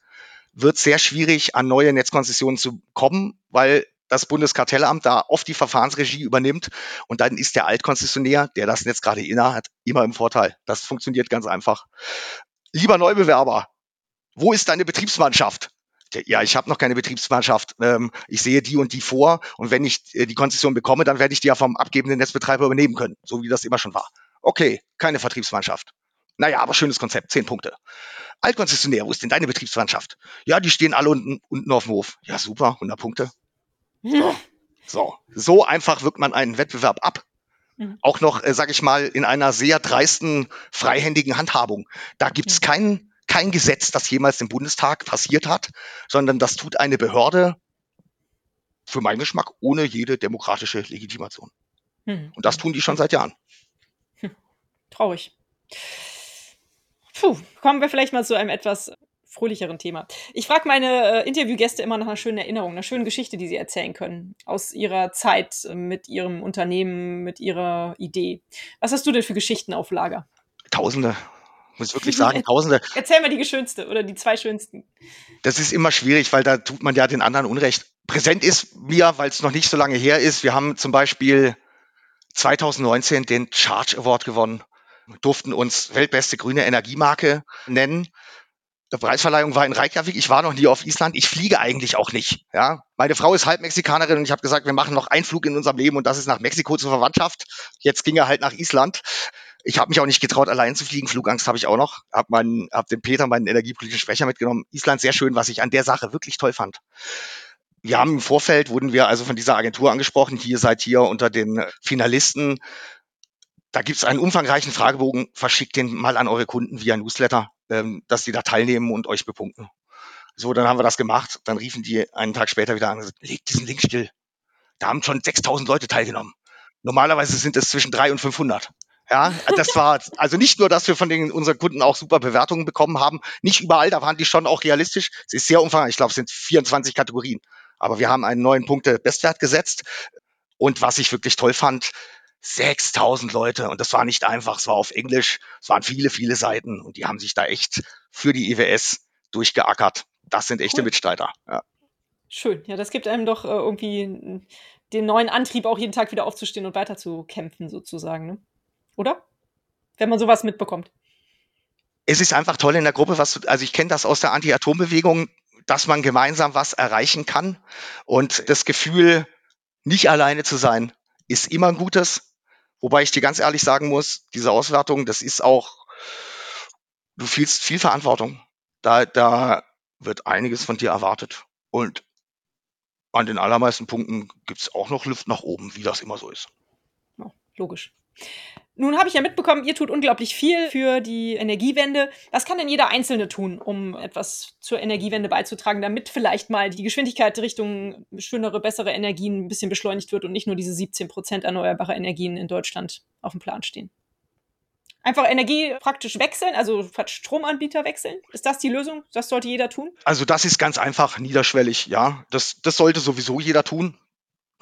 wird sehr schwierig, an neue Netzkonzessionen zu kommen, weil das Bundeskartellamt da oft die Verfahrensregie übernimmt und dann ist der Altkonzessionär, der das Netz gerade inne hat, immer im Vorteil. Das funktioniert ganz einfach. Lieber Neubewerber, wo ist deine Betriebsmannschaft? Ja, ich habe noch keine Betriebsmannschaft, ähm, ich sehe die und die vor und wenn ich äh, die Konzession bekomme, dann werde ich die ja vom abgebenden Netzbetreiber übernehmen können, so wie das immer schon war. Okay, keine Vertriebsmannschaft. Naja, aber schönes Konzept, zehn Punkte. Altkonzessionär, wo ist denn deine Betriebsmannschaft? Ja, die stehen alle unten, unten auf dem Hof. Ja, super, 100 Punkte. So, so, so einfach wirkt man einen Wettbewerb ab. Mhm. Auch noch, äh, sage ich mal, in einer sehr dreisten, freihändigen Handhabung. Da gibt's mhm. keinen kein Gesetz, das jemals im Bundestag passiert hat, sondern das tut eine Behörde für meinen Geschmack ohne jede demokratische Legitimation. Hm. Und das tun die schon seit Jahren. Hm. Traurig. Puh, kommen wir vielleicht mal zu einem etwas fröhlicheren Thema. Ich frage meine äh, Interviewgäste immer nach einer schönen Erinnerung, einer schönen Geschichte, die sie erzählen können aus ihrer Zeit äh, mit ihrem Unternehmen, mit ihrer Idee. Was hast du denn für Geschichten auf Lager? Tausende muss wirklich sagen, Tausende. Erzähl mal die schönste oder die zwei schönsten. Das ist immer schwierig, weil da tut man ja den anderen Unrecht. Präsent ist mir, weil es noch nicht so lange her ist. Wir haben zum Beispiel 2019 den Charge Award gewonnen, durften uns weltbeste grüne Energiemarke nennen. Die Preisverleihung war in Reykjavik. Ich war noch nie auf Island. Ich fliege eigentlich auch nicht. Ja, meine Frau ist halb Mexikanerin und ich habe gesagt, wir machen noch einen Flug in unserem Leben und das ist nach Mexiko zur Verwandtschaft. Jetzt ging er halt nach Island. Ich habe mich auch nicht getraut, allein zu fliegen. Flugangst habe ich auch noch. Hab, meinen, hab den Peter, meinen energiepolitischen Sprecher, mitgenommen. Island sehr schön, was ich an der Sache wirklich toll fand. Wir haben im Vorfeld, wurden wir also von dieser Agentur angesprochen, hier seid ihr unter den Finalisten. Da gibt es einen umfangreichen Fragebogen, verschickt den mal an eure Kunden via Newsletter, ähm, dass die da teilnehmen und euch bepunkten. So, dann haben wir das gemacht. Dann riefen die einen Tag später wieder an und gesagt, legt diesen Link still. Da haben schon 6000 Leute teilgenommen. Normalerweise sind es zwischen 300 und 500. Ja, das war also nicht nur, dass wir von den unseren Kunden auch super Bewertungen bekommen haben. Nicht überall, da waren die schon auch realistisch. Es ist sehr umfangreich. Ich glaube, es sind 24 Kategorien. Aber wir haben einen neuen Punkte Bestwert gesetzt. Und was ich wirklich toll fand, 6000 Leute. Und das war nicht einfach. Es war auf Englisch. Es waren viele, viele Seiten. Und die haben sich da echt für die IWS durchgeackert. Das sind echte cool. Mitstreiter. Ja. Schön. Ja, das gibt einem doch äh, irgendwie den neuen Antrieb, auch jeden Tag wieder aufzustehen und weiter zu kämpfen, sozusagen. Ne? Oder? Wenn man sowas mitbekommt. Es ist einfach toll in der Gruppe, was, also ich kenne das aus der Anti-Atom-Bewegung, dass man gemeinsam was erreichen kann. Und das Gefühl, nicht alleine zu sein, ist immer ein gutes. Wobei ich dir ganz ehrlich sagen muss, diese Auswertung, das ist auch, du fühlst viel Verantwortung. Da, da wird einiges von dir erwartet. Und an den allermeisten Punkten gibt es auch noch Luft nach oben, wie das immer so ist. Ja, logisch. Nun habe ich ja mitbekommen, ihr tut unglaublich viel für die Energiewende. Was kann denn jeder Einzelne tun, um etwas zur Energiewende beizutragen, damit vielleicht mal die Geschwindigkeit Richtung schönere, bessere Energien ein bisschen beschleunigt wird und nicht nur diese 17 Prozent erneuerbare Energien in Deutschland auf dem Plan stehen? Einfach Energie praktisch wechseln, also Stromanbieter wechseln? Ist das die Lösung? Das sollte jeder tun? Also das ist ganz einfach niederschwellig, ja. Das, das sollte sowieso jeder tun.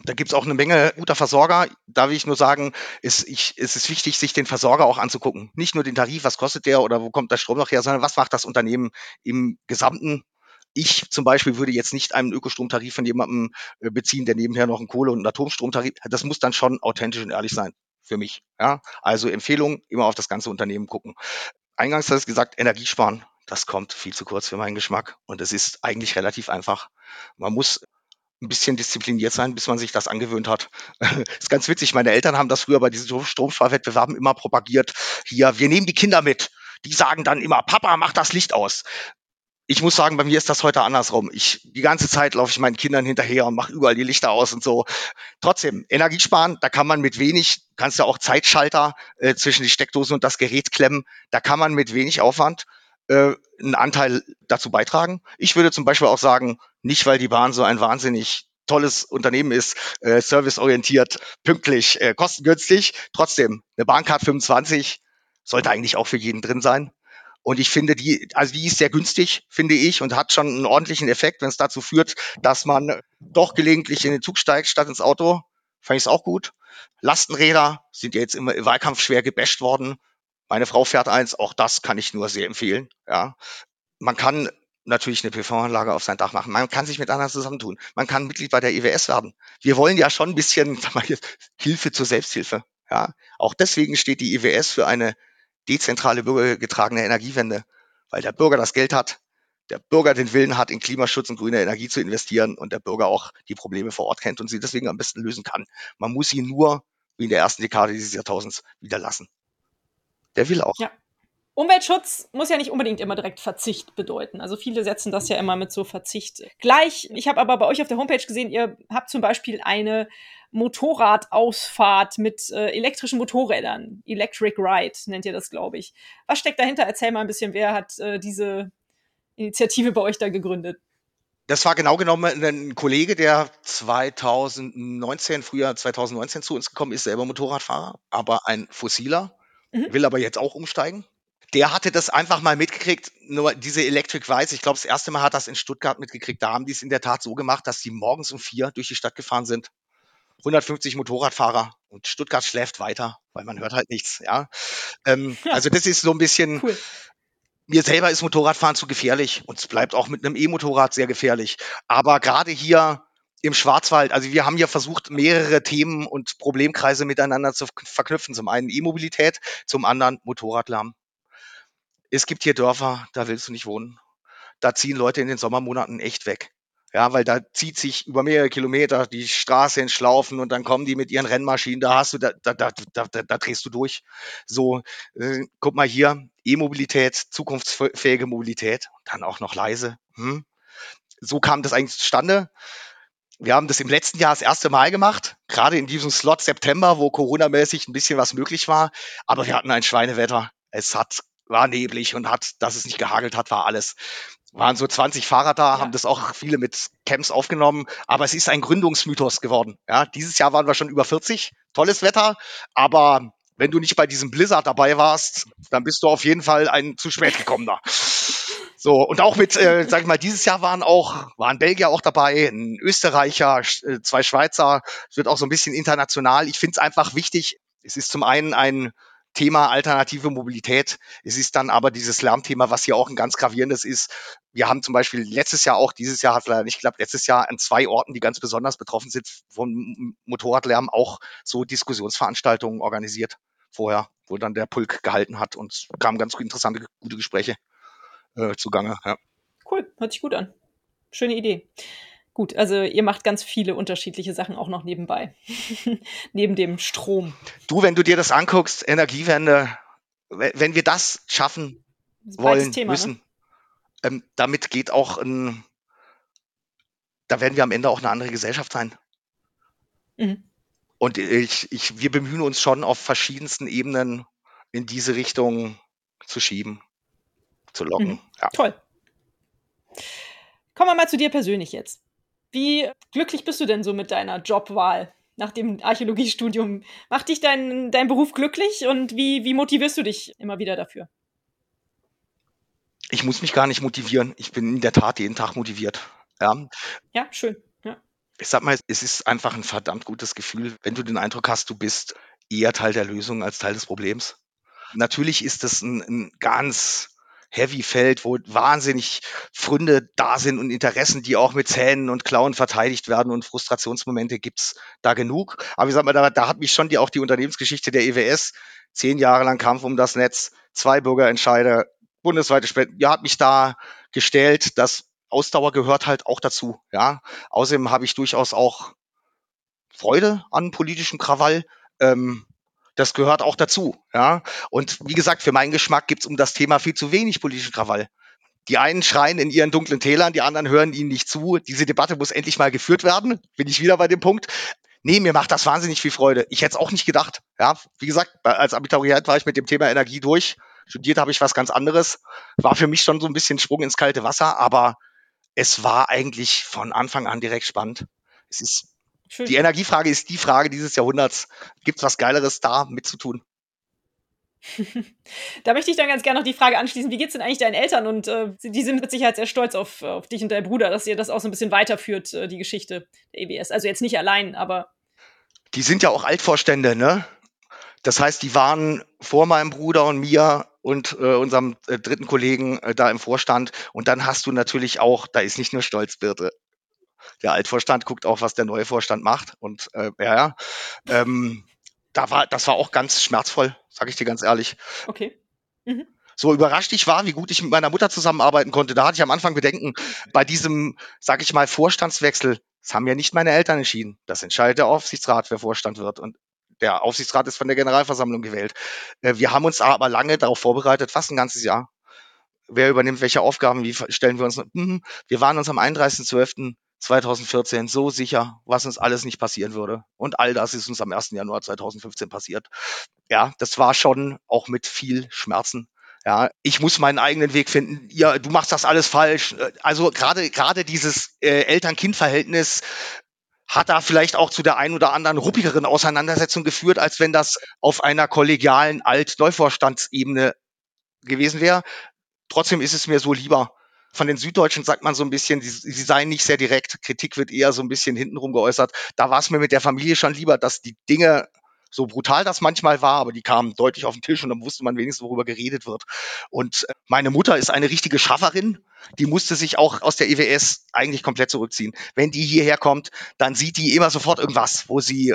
Da gibt's auch eine Menge guter Versorger. Da will ich nur sagen, ist, ich, es ist wichtig, sich den Versorger auch anzugucken. Nicht nur den Tarif, was kostet der oder wo kommt der Strom noch her, sondern was macht das Unternehmen im Gesamten. Ich zum Beispiel würde jetzt nicht einen Ökostromtarif von jemandem äh, beziehen, der nebenher noch einen Kohle- und einen Atomstromtarif. Das muss dann schon authentisch und ehrlich sein für mich. Ja? Also Empfehlung, immer auf das ganze Unternehmen gucken. Eingangs hat es gesagt, Energiesparen. Das kommt viel zu kurz für meinen Geschmack. Und es ist eigentlich relativ einfach. Man muss ein bisschen diszipliniert sein, bis man sich das angewöhnt hat. ist ganz witzig. Meine Eltern haben das früher bei diesen Stromsparwettbewerben immer propagiert. Hier, wir nehmen die Kinder mit. Die sagen dann immer, Papa, mach das Licht aus. Ich muss sagen, bei mir ist das heute andersrum. Ich die ganze Zeit laufe ich meinen Kindern hinterher und mache überall die Lichter aus und so. Trotzdem, Energiesparen, da kann man mit wenig, kannst du auch Zeitschalter äh, zwischen die Steckdose und das Gerät klemmen. Da kann man mit wenig Aufwand äh, einen Anteil dazu beitragen. Ich würde zum Beispiel auch sagen, nicht weil die Bahn so ein wahnsinnig tolles Unternehmen ist, äh, serviceorientiert, pünktlich, äh, kostengünstig. Trotzdem, eine Bahncard 25 sollte eigentlich auch für jeden drin sein. Und ich finde die, also die ist sehr günstig, finde ich, und hat schon einen ordentlichen Effekt, wenn es dazu führt, dass man doch gelegentlich in den Zug steigt statt ins Auto. Fand ich es auch gut. Lastenräder sind ja jetzt immer im Wahlkampf schwer gebasht worden. Meine Frau fährt eins, auch das kann ich nur sehr empfehlen. Ja, man kann natürlich eine PV-Anlage auf sein Dach machen. Man kann sich mit anderen zusammentun. Man kann Mitglied bei der IWS werden. Wir wollen ja schon ein bisschen mal, Hilfe zur Selbsthilfe. Ja, auch deswegen steht die IWS für eine dezentrale bürgergetragene Energiewende, weil der Bürger das Geld hat, der Bürger den Willen hat, in Klimaschutz und grüne Energie zu investieren und der Bürger auch die Probleme vor Ort kennt und sie deswegen am besten lösen kann. Man muss sie nur, wie in der ersten Dekade dieses Jahrtausends, wieder lassen der will auch. Ja. Umweltschutz muss ja nicht unbedingt immer direkt Verzicht bedeuten. Also viele setzen das ja immer mit so Verzicht gleich. Ich habe aber bei euch auf der Homepage gesehen, ihr habt zum Beispiel eine Motorradausfahrt mit äh, elektrischen Motorrädern. Electric Ride nennt ihr das, glaube ich. Was steckt dahinter? Erzähl mal ein bisschen, wer hat äh, diese Initiative bei euch da gegründet? Das war genau genommen ein Kollege, der 2019, Frühjahr 2019 zu uns gekommen ist, selber Motorradfahrer, aber ein fossiler mhm. will aber jetzt auch umsteigen. Der hatte das einfach mal mitgekriegt, nur diese Electric Weiß, ich glaube, das erste Mal hat das in Stuttgart mitgekriegt. Da haben die es in der Tat so gemacht, dass sie morgens um vier durch die Stadt gefahren sind. 150 Motorradfahrer und Stuttgart schläft weiter, weil man hört halt nichts. Ja, ähm, ja. also das ist so ein bisschen. Cool. Mir selber ist Motorradfahren zu gefährlich und es bleibt auch mit einem E-Motorrad sehr gefährlich. Aber gerade hier im Schwarzwald. Also wir haben ja versucht, mehrere Themen und Problemkreise miteinander zu verknüpfen. Zum einen E-Mobilität, zum anderen Motorradlärm. Es gibt hier Dörfer, da willst du nicht wohnen. Da ziehen Leute in den Sommermonaten echt weg. Ja, weil da zieht sich über mehrere Kilometer die Straße in Schlaufen und dann kommen die mit ihren Rennmaschinen, da hast du, da, da, da, da, da drehst du durch. So, äh, guck mal hier, E-Mobilität, zukunftsfähige Mobilität, dann auch noch leise. Hm? So kam das eigentlich zustande. Wir haben das im letzten Jahr das erste Mal gemacht, gerade in diesem Slot September, wo Corona-mäßig ein bisschen was möglich war. Aber wir hatten ein Schweinewetter. Es hat, war neblig und hat, dass es nicht gehagelt hat, war alles. waren so 20 Fahrer da, ja. haben das auch viele mit Camps aufgenommen, aber es ist ein Gründungsmythos geworden. Ja, dieses Jahr waren wir schon über 40, tolles Wetter, aber wenn du nicht bei diesem Blizzard dabei warst, dann bist du auf jeden Fall ein zu spät gekommener. So, und auch mit, äh, sag ich mal, dieses Jahr waren auch, waren Belgier auch dabei, ein Österreicher, äh, zwei Schweizer. Es wird auch so ein bisschen international. Ich finde es einfach wichtig. Es ist zum einen ein Thema alternative Mobilität. Es ist dann aber dieses Lärmthema, was hier auch ein ganz gravierendes ist. Wir haben zum Beispiel letztes Jahr auch, dieses Jahr hat es leider nicht geklappt, letztes Jahr an zwei Orten, die ganz besonders betroffen sind vom Motorradlärm, auch so Diskussionsveranstaltungen organisiert vorher, wo dann der Pulk gehalten hat und kamen ganz interessante, gute Gespräche äh, zugange. Ja. Cool, hört sich gut an. Schöne Idee. Gut, also ihr macht ganz viele unterschiedliche Sachen auch noch nebenbei. Neben dem Strom. Du, wenn du dir das anguckst, Energiewende, wenn wir das schaffen das wollen, Thema, ne? müssen, ne? ähm, damit geht auch ein, da werden wir am Ende auch eine andere Gesellschaft sein. Mhm. Und ich, ich, wir bemühen uns schon auf verschiedensten Ebenen in diese Richtung zu schieben, zu locken. Mhm. Ja. Toll. Kommen wir mal zu dir persönlich jetzt. Wie glücklich bist du denn so mit deiner Jobwahl nach dem Archäologiestudium? Macht dich dein, dein Beruf glücklich und wie, wie motivierst du dich immer wieder dafür? Ich muss mich gar nicht motivieren. Ich bin in der Tat jeden Tag motiviert. Ja, ja schön. Ja. Ich sag mal, es ist einfach ein verdammt gutes Gefühl, wenn du den Eindruck hast, du bist eher Teil der Lösung als Teil des Problems. Natürlich ist es ein, ein ganz Heavy Feld, wo wahnsinnig Fründe da sind und Interessen, die auch mit Zähnen und Klauen verteidigt werden und Frustrationsmomente gibt's da genug. Aber ich sag mal, da, da hat mich schon die, auch die Unternehmensgeschichte der EWS, zehn Jahre lang Kampf um das Netz, zwei Bürgerentscheide, bundesweite Spenden, ja, hat mich da gestellt, dass Ausdauer gehört halt auch dazu, ja. Außerdem habe ich durchaus auch Freude an politischem Krawall. Ähm, das gehört auch dazu. Ja? Und wie gesagt, für meinen Geschmack gibt es um das Thema viel zu wenig politischen Krawall. Die einen schreien in ihren dunklen Tälern, die anderen hören ihnen nicht zu. Diese Debatte muss endlich mal geführt werden. Bin ich wieder bei dem Punkt. Nee, mir macht das wahnsinnig viel Freude. Ich hätte es auch nicht gedacht. Ja, wie gesagt, als Abiturient war ich mit dem Thema Energie durch. Studiert habe ich was ganz anderes. War für mich schon so ein bisschen Sprung ins kalte Wasser, aber es war eigentlich von Anfang an direkt spannend. Es ist Schön. Die Energiefrage ist die Frage dieses Jahrhunderts. Gibt es was Geileres da mitzutun? da möchte ich dann ganz gerne noch die Frage anschließen, wie geht es denn eigentlich deinen Eltern? Und äh, die sind mit Sicherheit sehr stolz auf, auf dich und deinen Bruder, dass ihr das auch so ein bisschen weiterführt, äh, die Geschichte der EBS. Also jetzt nicht allein, aber. Die sind ja auch Altvorstände, ne? Das heißt, die waren vor meinem Bruder und mir und äh, unserem äh, dritten Kollegen äh, da im Vorstand. Und dann hast du natürlich auch, da ist nicht nur Stolz, Birte, der Altvorstand guckt auch, was der neue Vorstand macht. Und äh, ja, ja. Ähm, da war, das war auch ganz schmerzvoll, sage ich dir ganz ehrlich. Okay. Mhm. So überrascht ich war, wie gut ich mit meiner Mutter zusammenarbeiten konnte. Da hatte ich am Anfang Bedenken bei diesem, sage ich mal, Vorstandswechsel. Das haben ja nicht meine Eltern entschieden. Das entscheidet der Aufsichtsrat, wer Vorstand wird. Und der Aufsichtsrat ist von der Generalversammlung gewählt. Äh, wir haben uns aber lange darauf vorbereitet, fast ein ganzes Jahr. Wer übernimmt welche Aufgaben, wie stellen wir uns? Mhm. Wir waren uns am 31.12. 2014 so sicher, was uns alles nicht passieren würde. Und all das ist uns am 1. Januar 2015 passiert. Ja, das war schon auch mit viel Schmerzen. Ja, ich muss meinen eigenen Weg finden. Ja, du machst das alles falsch. Also gerade gerade dieses äh, Eltern-Kind-Verhältnis hat da vielleicht auch zu der ein oder anderen ruppigeren Auseinandersetzung geführt, als wenn das auf einer kollegialen Alt-Neuvorstandsebene gewesen wäre. Trotzdem ist es mir so lieber, von den Süddeutschen sagt man so ein bisschen, sie, sie seien nicht sehr direkt. Kritik wird eher so ein bisschen hintenrum geäußert. Da war es mir mit der Familie schon lieber, dass die Dinge so brutal das manchmal war, aber die kamen deutlich auf den Tisch und dann wusste man wenigstens, worüber geredet wird. Und äh, meine Mutter ist eine richtige Schafferin, die musste sich auch aus der EWS eigentlich komplett zurückziehen. Wenn die hierher kommt, dann sieht die immer sofort irgendwas, wo sie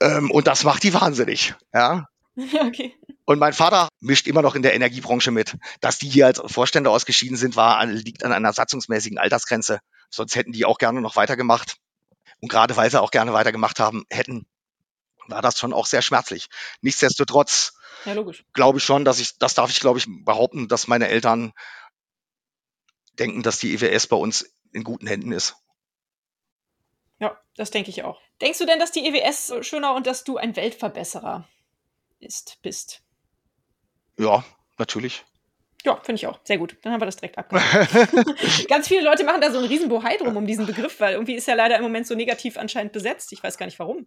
ähm, und das macht die wahnsinnig. Ja. Okay. Und mein Vater mischt immer noch in der Energiebranche mit. Dass die hier als Vorstände ausgeschieden sind, war, liegt an einer satzungsmäßigen Altersgrenze. Sonst hätten die auch gerne noch weitergemacht. Und gerade weil sie auch gerne weitergemacht haben hätten, war das schon auch sehr schmerzlich. Nichtsdestotrotz ja, glaube ich schon, dass ich, das darf ich glaube ich behaupten, dass meine Eltern denken, dass die EWS bei uns in guten Händen ist. Ja, das denke ich auch. Denkst du denn, dass die EWS schöner und dass du ein Weltverbesserer ist, bist? Ja, natürlich. Ja, finde ich auch. Sehr gut. Dann haben wir das direkt abgehakt. Ganz viele Leute machen da so einen riesen Bohai drum um diesen Begriff, weil irgendwie ist er leider im Moment so negativ anscheinend besetzt. Ich weiß gar nicht warum.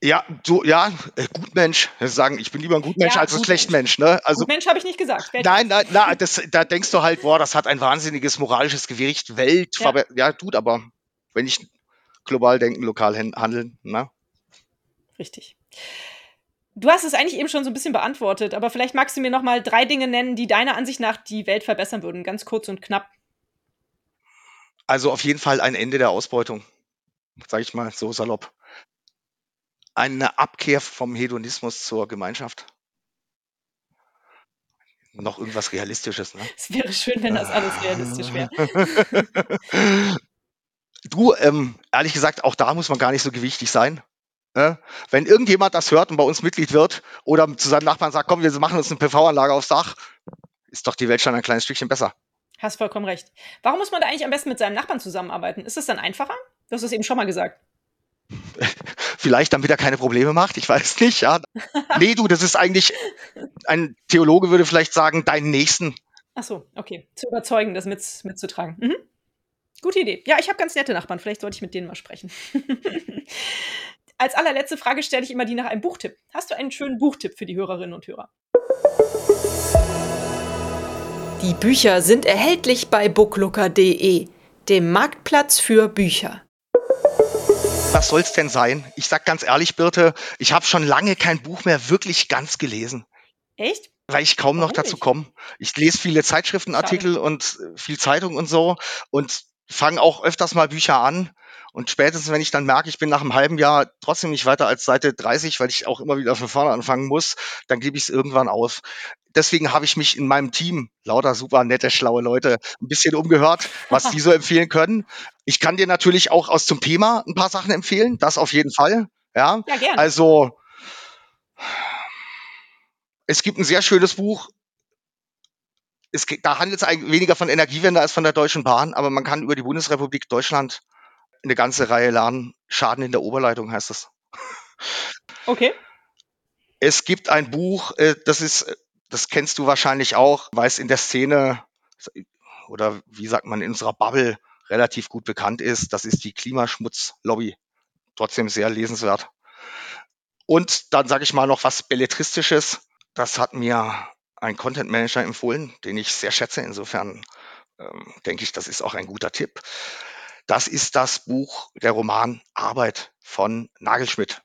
Ja, du, ja, äh, Gutmensch. Sagen, ich bin lieber ein Gutmensch ja, als ein Schlechtmensch. Ne? Also, Gutmensch habe ich nicht gesagt. Welt nein, nein, nein das, da denkst du halt, boah, das hat ein wahnsinniges moralisches Gewicht. Welt, ja, ja tut aber, wenn ich global denken, lokal handeln. Ne? Richtig. Du hast es eigentlich eben schon so ein bisschen beantwortet, aber vielleicht magst du mir noch mal drei Dinge nennen, die deiner Ansicht nach die Welt verbessern würden, ganz kurz und knapp. Also auf jeden Fall ein Ende der Ausbeutung, sage ich mal so salopp. Eine Abkehr vom Hedonismus zur Gemeinschaft. Noch irgendwas Realistisches, ne? Es wäre schön, wenn das alles realistisch wäre. du, ähm, ehrlich gesagt, auch da muss man gar nicht so gewichtig sein. Ne? Wenn irgendjemand das hört und bei uns Mitglied wird oder zu seinem Nachbarn sagt, komm, wir machen uns eine PV-Anlage aufs Dach, ist doch die Welt schon ein kleines Stückchen besser. Hast vollkommen recht. Warum muss man da eigentlich am besten mit seinem Nachbarn zusammenarbeiten? Ist das dann einfacher? Du hast es eben schon mal gesagt. Vielleicht, damit er keine Probleme macht, ich weiß nicht. Ja. nee, du, das ist eigentlich, ein Theologe würde vielleicht sagen, deinen Nächsten. Ach so, okay. Zu überzeugen, das mit, mitzutragen. Mhm. Gute Idee. Ja, ich habe ganz nette Nachbarn. Vielleicht sollte ich mit denen mal sprechen. Als allerletzte Frage stelle ich immer die nach einem Buchtipp. Hast du einen schönen Buchtipp für die Hörerinnen und Hörer? Die Bücher sind erhältlich bei booklooker.de, dem Marktplatz für Bücher. Was soll's denn sein? Ich sag ganz ehrlich, Birte, ich habe schon lange kein Buch mehr wirklich ganz gelesen. Echt? Weil ich kaum Warum noch dazu komme. Ich lese viele Zeitschriftenartikel Schade. und viel Zeitung und so und fange auch öfters mal Bücher an und spätestens, wenn ich dann merke, ich bin nach einem halben Jahr trotzdem nicht weiter als Seite 30, weil ich auch immer wieder von vorne anfangen muss, dann gebe ich es irgendwann auf. Deswegen habe ich mich in meinem Team, lauter super nette, schlaue Leute, ein bisschen umgehört, was die so empfehlen können. Ich kann dir natürlich auch aus zum Thema ein paar Sachen empfehlen, das auf jeden Fall. Ja, ja gerne. Also, es gibt ein sehr schönes Buch, es, da handelt es weniger von Energiewende als von der Deutschen Bahn, aber man kann über die Bundesrepublik Deutschland eine ganze Reihe lernen. Schaden in der Oberleitung heißt es. Okay. Es gibt ein Buch, äh, das ist, das kennst du wahrscheinlich auch, weil es in der Szene oder wie sagt man in unserer Bubble relativ gut bekannt ist. Das ist die Klimaschmutzlobby. Trotzdem sehr lesenswert. Und dann sage ich mal noch was Belletristisches. Das hat mir ein Content Manager empfohlen, den ich sehr schätze. Insofern ähm, denke ich, das ist auch ein guter Tipp. Das ist das Buch, der Roman Arbeit von Nagelschmidt.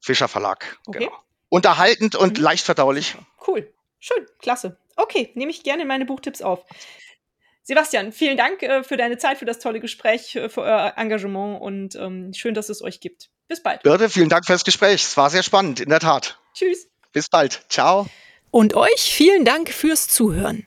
Fischer Verlag. Okay. Genau. Unterhaltend und mhm. leicht verdaulich. Cool. Schön. Klasse. Okay, nehme ich gerne in meine Buchtipps auf. Sebastian, vielen Dank äh, für deine Zeit, für das tolle Gespräch, äh, für euer Engagement und ähm, schön, dass es euch gibt. Bis bald. Birte, vielen Dank fürs Gespräch. Es war sehr spannend, in der Tat. Tschüss. Bis bald. Ciao. Und euch vielen Dank fürs Zuhören.